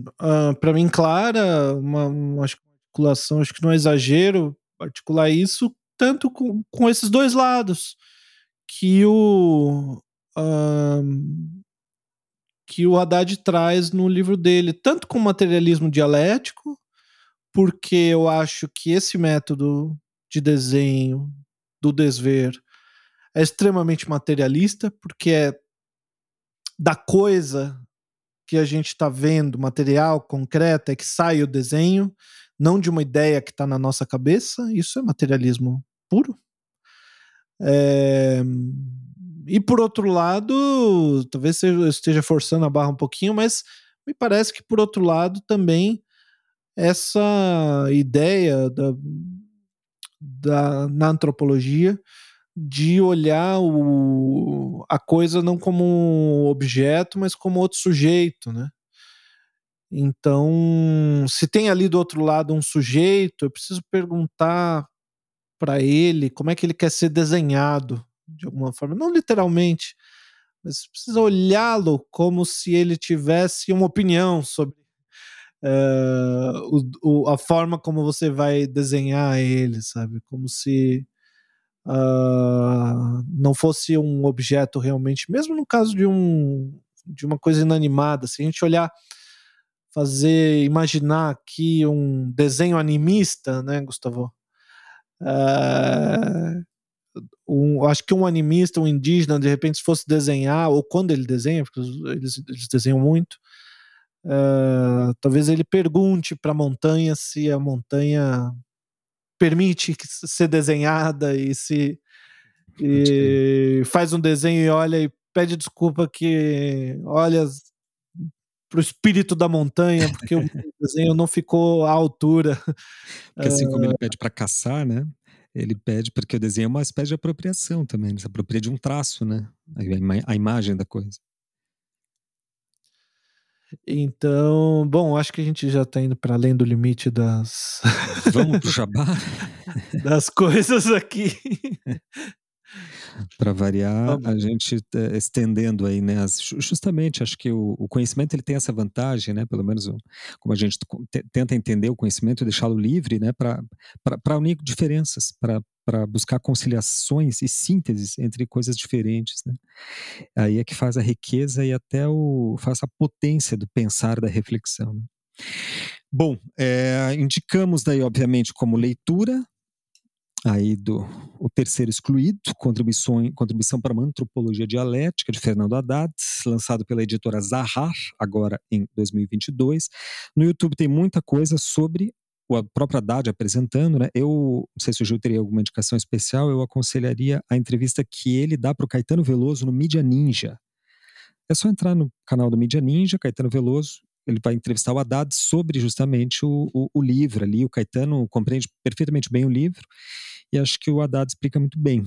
uh, ah, para mim, clara, uma, uma articulação, acho que não é exagero articular isso, tanto com, com esses dois lados, que o, uh, que o Haddad traz no livro dele, tanto com materialismo dialético, porque eu acho que esse método de desenho do desver é extremamente materialista, porque é da coisa que a gente está vendo, material concreto, é que sai o desenho, não de uma ideia que está na nossa cabeça. Isso é materialismo puro. É... E por outro lado, talvez eu esteja forçando a barra um pouquinho, mas me parece que por outro lado também essa ideia da, da, na antropologia de olhar o, a coisa não como um objeto, mas como outro sujeito, né? Então, se tem ali do outro lado um sujeito, eu preciso perguntar para ele como é que ele quer ser desenhado, de alguma forma, não literalmente, mas precisa olhá-lo como se ele tivesse uma opinião sobre uh, o, o, a forma como você vai desenhar ele, sabe? Como se uh, não fosse um objeto realmente, mesmo no caso de um de uma coisa inanimada, se a gente olhar fazer imaginar aqui um desenho animista, né, Gustavo? Uh, um, acho que um animista, um indígena, de repente, se fosse desenhar, ou quando ele desenha, porque eles, eles desenham muito, uh, talvez ele pergunte para a montanha se a montanha permite ser desenhada e se e faz um desenho e olha e pede desculpa que olha para o espírito da montanha porque o desenho não ficou à altura. Porque assim como ele ah. pede para caçar, né? Ele pede porque o desenho é uma espécie de apropriação também, ele se apropria de um traço, né? A, a imagem da coisa. Então, bom, acho que a gente já está indo para além do limite das. Vamos pro jabá? das coisas aqui. Para variar, a gente tá estendendo aí, né, as, justamente, acho que o, o, conhecimento ele tem essa vantagem, né, pelo menos como a gente tenta entender o conhecimento e deixá-lo livre, né, para unir diferenças, para buscar conciliações e sínteses entre coisas diferentes, né. Aí é que faz a riqueza e até o, faz a potência do pensar, da reflexão. Né? Bom, é, indicamos daí, obviamente, como leitura, aí do o terceiro excluído, contribuição, contribuição para uma antropologia dialética de Fernando Haddad, lançado pela editora Zahar, agora em 2022. No YouTube tem muita coisa sobre o próprio Haddad apresentando, né? Eu não sei se o Gil teria alguma indicação especial, eu aconselharia a entrevista que ele dá para o Caetano Veloso no Mídia Ninja. É só entrar no canal do Mídia Ninja, Caetano Veloso, ele vai entrevistar o Haddad sobre justamente o, o, o, livro ali. O Caetano compreende perfeitamente bem o livro e acho que o Haddad explica muito bem.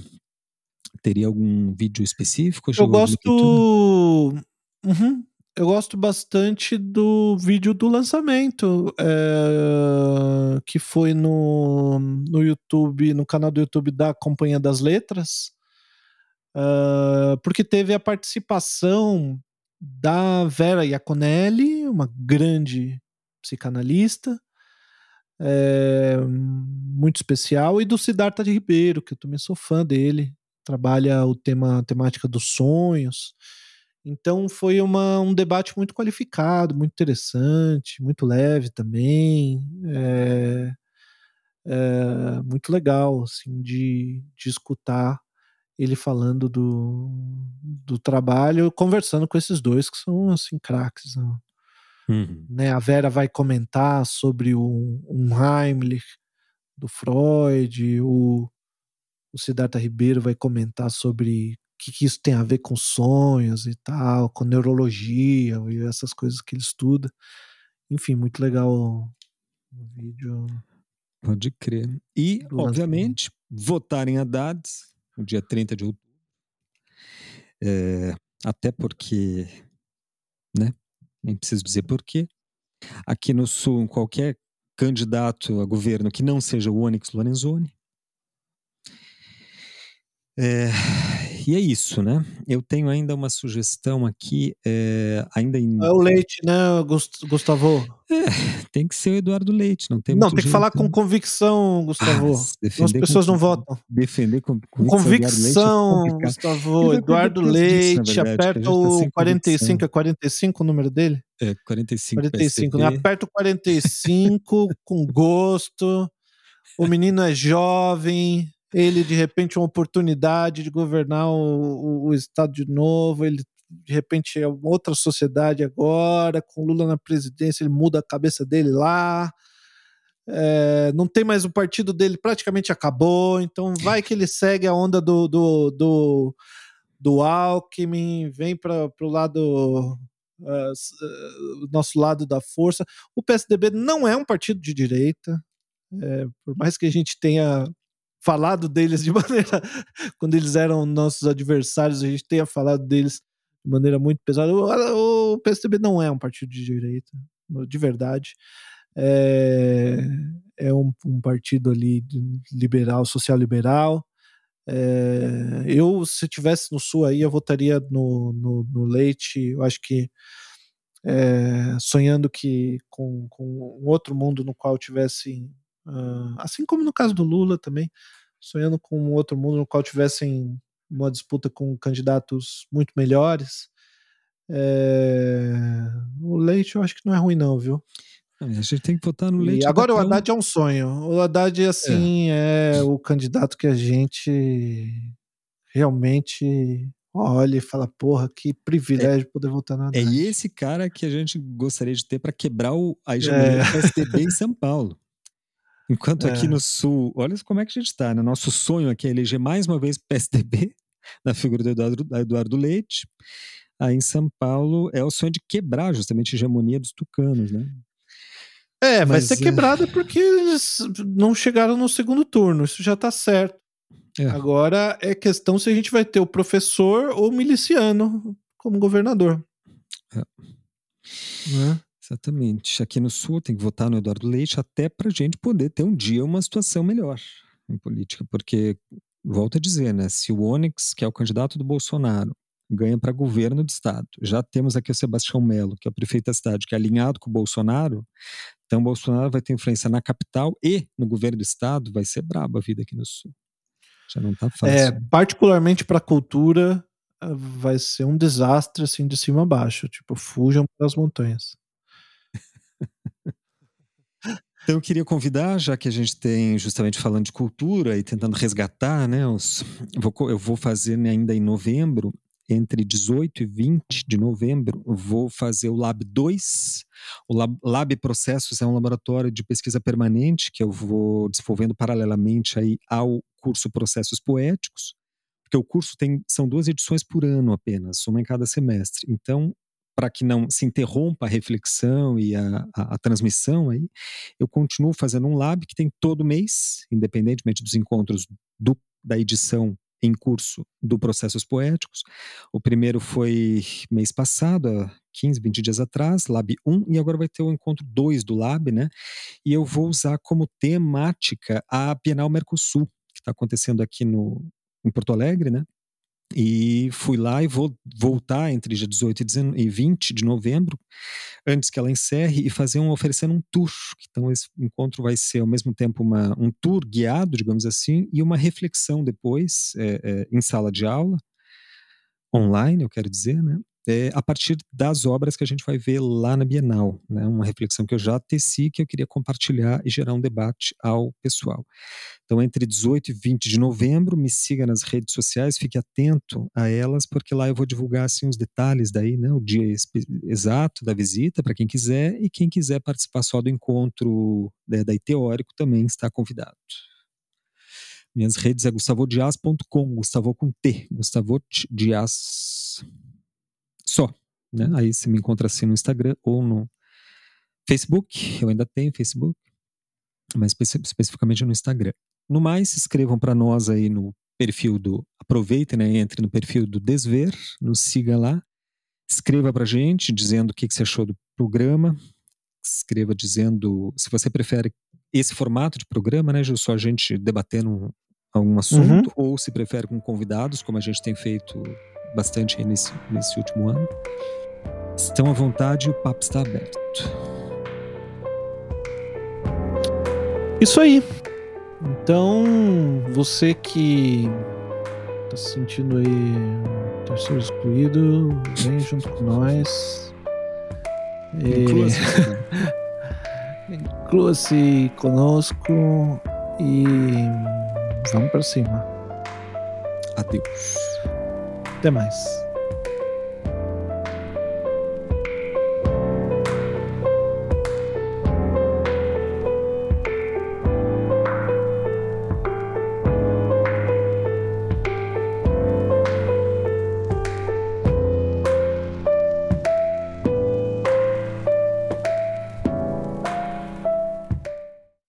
Teria algum vídeo específico? Eu gosto. Uhum. Eu gosto bastante do vídeo do lançamento, é... que foi no, no YouTube, no canal do YouTube da Companhia das Letras, uh, porque teve a participação da Vera Iaconelli, uma grande psicanalista, é, muito especial, e do Siddhartha de Ribeiro, que eu também sou fã dele, trabalha o tema, a temática dos sonhos. Então foi uma, um debate muito qualificado, muito interessante, muito leve também, é, é, muito legal assim, de, de escutar ele falando do, do trabalho, conversando com esses dois que são assim craques. Né? Uhum. Né? A Vera vai comentar sobre o um Heimlich do Freud, o, o Siddhartha Ribeiro vai comentar sobre o que, que, isso tem a ver com sonhos e tal, com neurologia e essas coisas que ele estuda. Enfim, muito legal o, o vídeo. Pode crer. E, obviamente, votar em Haddad no dia 30 de outubro. É, até porque, né? Nem preciso dizer porquê. Aqui no Sul, qualquer candidato a governo que não seja o Onyx Lorenzoni. É, e é isso, né? Eu tenho ainda uma sugestão aqui, é, ainda em... É o Leite, né, Gustavo? É, tem que ser o Eduardo Leite, não tem Não, tem que jeito, falar né? com convicção, Gustavo. Ah, As pessoas com, não votam. Defender com, convicção, é Gustavo. Eduardo Leite, verdade, aperta o tá 45, é 45 o número dele? É, 45. 45, né? Aperta o 45 com gosto. O menino é jovem, ele de repente uma oportunidade de governar o, o, o estado de novo, ele de repente é outra sociedade agora, com Lula na presidência, ele muda a cabeça dele lá. É, não tem mais o partido dele, praticamente acabou, então vai que ele segue a onda do, do, do, do Alckmin, vem para o lado. Uh, nosso lado da força. O PSDB não é um partido de direita, é, por mais que a gente tenha falado deles de maneira. quando eles eram nossos adversários, a gente tenha falado deles de maneira muito pesada. O, o PSDB não é um partido de direita, de verdade. É, é um, um partido ali liberal, social-liberal. É, eu, se tivesse no Sul aí, eu votaria no, no, no Leite. Eu acho que é, sonhando que com, com um outro mundo no qual tivessem, uh, assim como no caso do Lula também, sonhando com um outro mundo no qual tivessem uma disputa com candidatos muito melhores. É... O Leite eu acho que não é ruim, não, viu? A gente tem que votar no Leite. E agora o Haddad é um sonho. O Haddad, assim, é. é o candidato que a gente realmente olha e fala, porra, que privilégio é, poder votar na É esse cara que a gente gostaria de ter para quebrar o, a hegemonia é. do PSDB em São Paulo. Enquanto é. aqui no Sul, olha como é que a gente está, né? Nosso sonho aqui é eleger mais uma vez PSDB, na figura do Eduardo, do Eduardo Leite. Aí em São Paulo é o sonho de quebrar justamente a hegemonia dos tucanos, né? É, vai ser é quebrada porque eles não chegaram no segundo turno, isso já tá certo. É. Agora é questão se a gente vai ter o professor ou o miliciano como governador. É. Né? Exatamente. Aqui no Sul tem que votar no Eduardo Leite até para a gente poder ter um dia uma situação melhor em política, porque, volto a dizer, né, se o Onyx, que é o candidato do Bolsonaro, ganha para governo do estado, já temos aqui o Sebastião Melo, que é o prefeito da cidade, que é alinhado com o Bolsonaro, então o Bolsonaro vai ter influência na capital e no governo do estado, vai ser braba a vida aqui no Sul. Já não tá fácil. É, particularmente para a cultura, vai ser um desastre assim de cima a baixo, tipo, fujam para as montanhas. Então eu queria convidar, já que a gente tem justamente falando de cultura e tentando resgatar, né? Os, eu vou fazer né, ainda em novembro, entre 18 e 20 de novembro, vou fazer o Lab 2. O Lab, Lab Processos é um laboratório de pesquisa permanente que eu vou desenvolvendo paralelamente aí ao curso Processos Poéticos, porque o curso tem são duas edições por ano apenas, uma em cada semestre. Então, para que não se interrompa a reflexão e a, a, a, transmissão aí, eu continuo fazendo um lab que tem todo mês, independentemente dos encontros do, da edição em curso do Processos Poéticos. O primeiro foi mês passado, há 15, 20 dias atrás, Lab 1, e agora vai ter o encontro 2 do Lab, né? E eu vou usar como temática a Bienal Mercosul, que está acontecendo aqui no, em Porto Alegre, né? E fui lá e vou voltar entre dia 18 e 20 de novembro, antes que ela encerre, e fazer um oferecendo um tour. Então, esse encontro vai ser ao mesmo tempo uma, um tour guiado, digamos assim, e uma reflexão depois, é, é, em sala de aula, online, eu quero dizer, né? É, a partir das obras que a gente vai ver lá na Bienal. Né? Uma reflexão que eu já teci, que eu queria compartilhar e gerar um debate ao pessoal. Então, entre 18 e 20 de novembro, me siga nas redes sociais, fique atento a elas, porque lá eu vou divulgar assim, os detalhes daí, né? o dia exato da visita, para quem quiser, e quem quiser participar só do encontro né, daí teórico também está convidado. Minhas redes é gustavodias.com, Gustavo com T, Gustavo Dias. Né? Uhum. Aí você me encontra assim no Instagram ou no Facebook. Eu ainda tenho Facebook, mas espe especificamente no Instagram. No mais, se inscrevam para nós aí no perfil do. Aproveitem, né? Entre no perfil do Desver, nos siga lá. Escreva para gente dizendo o que, que você achou do programa. Escreva dizendo se você prefere esse formato de programa, né, Gil? Só a gente debatendo algum assunto, uhum. ou se prefere com convidados, como a gente tem feito bastante nesse, nesse último ano. Estão à vontade, o papo está aberto. Isso aí. Então, você que tá se sentindo aí terceiro excluído, vem junto com nós. Inclua-se. Inclua-se conosco e vamos para cima. Adeus. Até mais.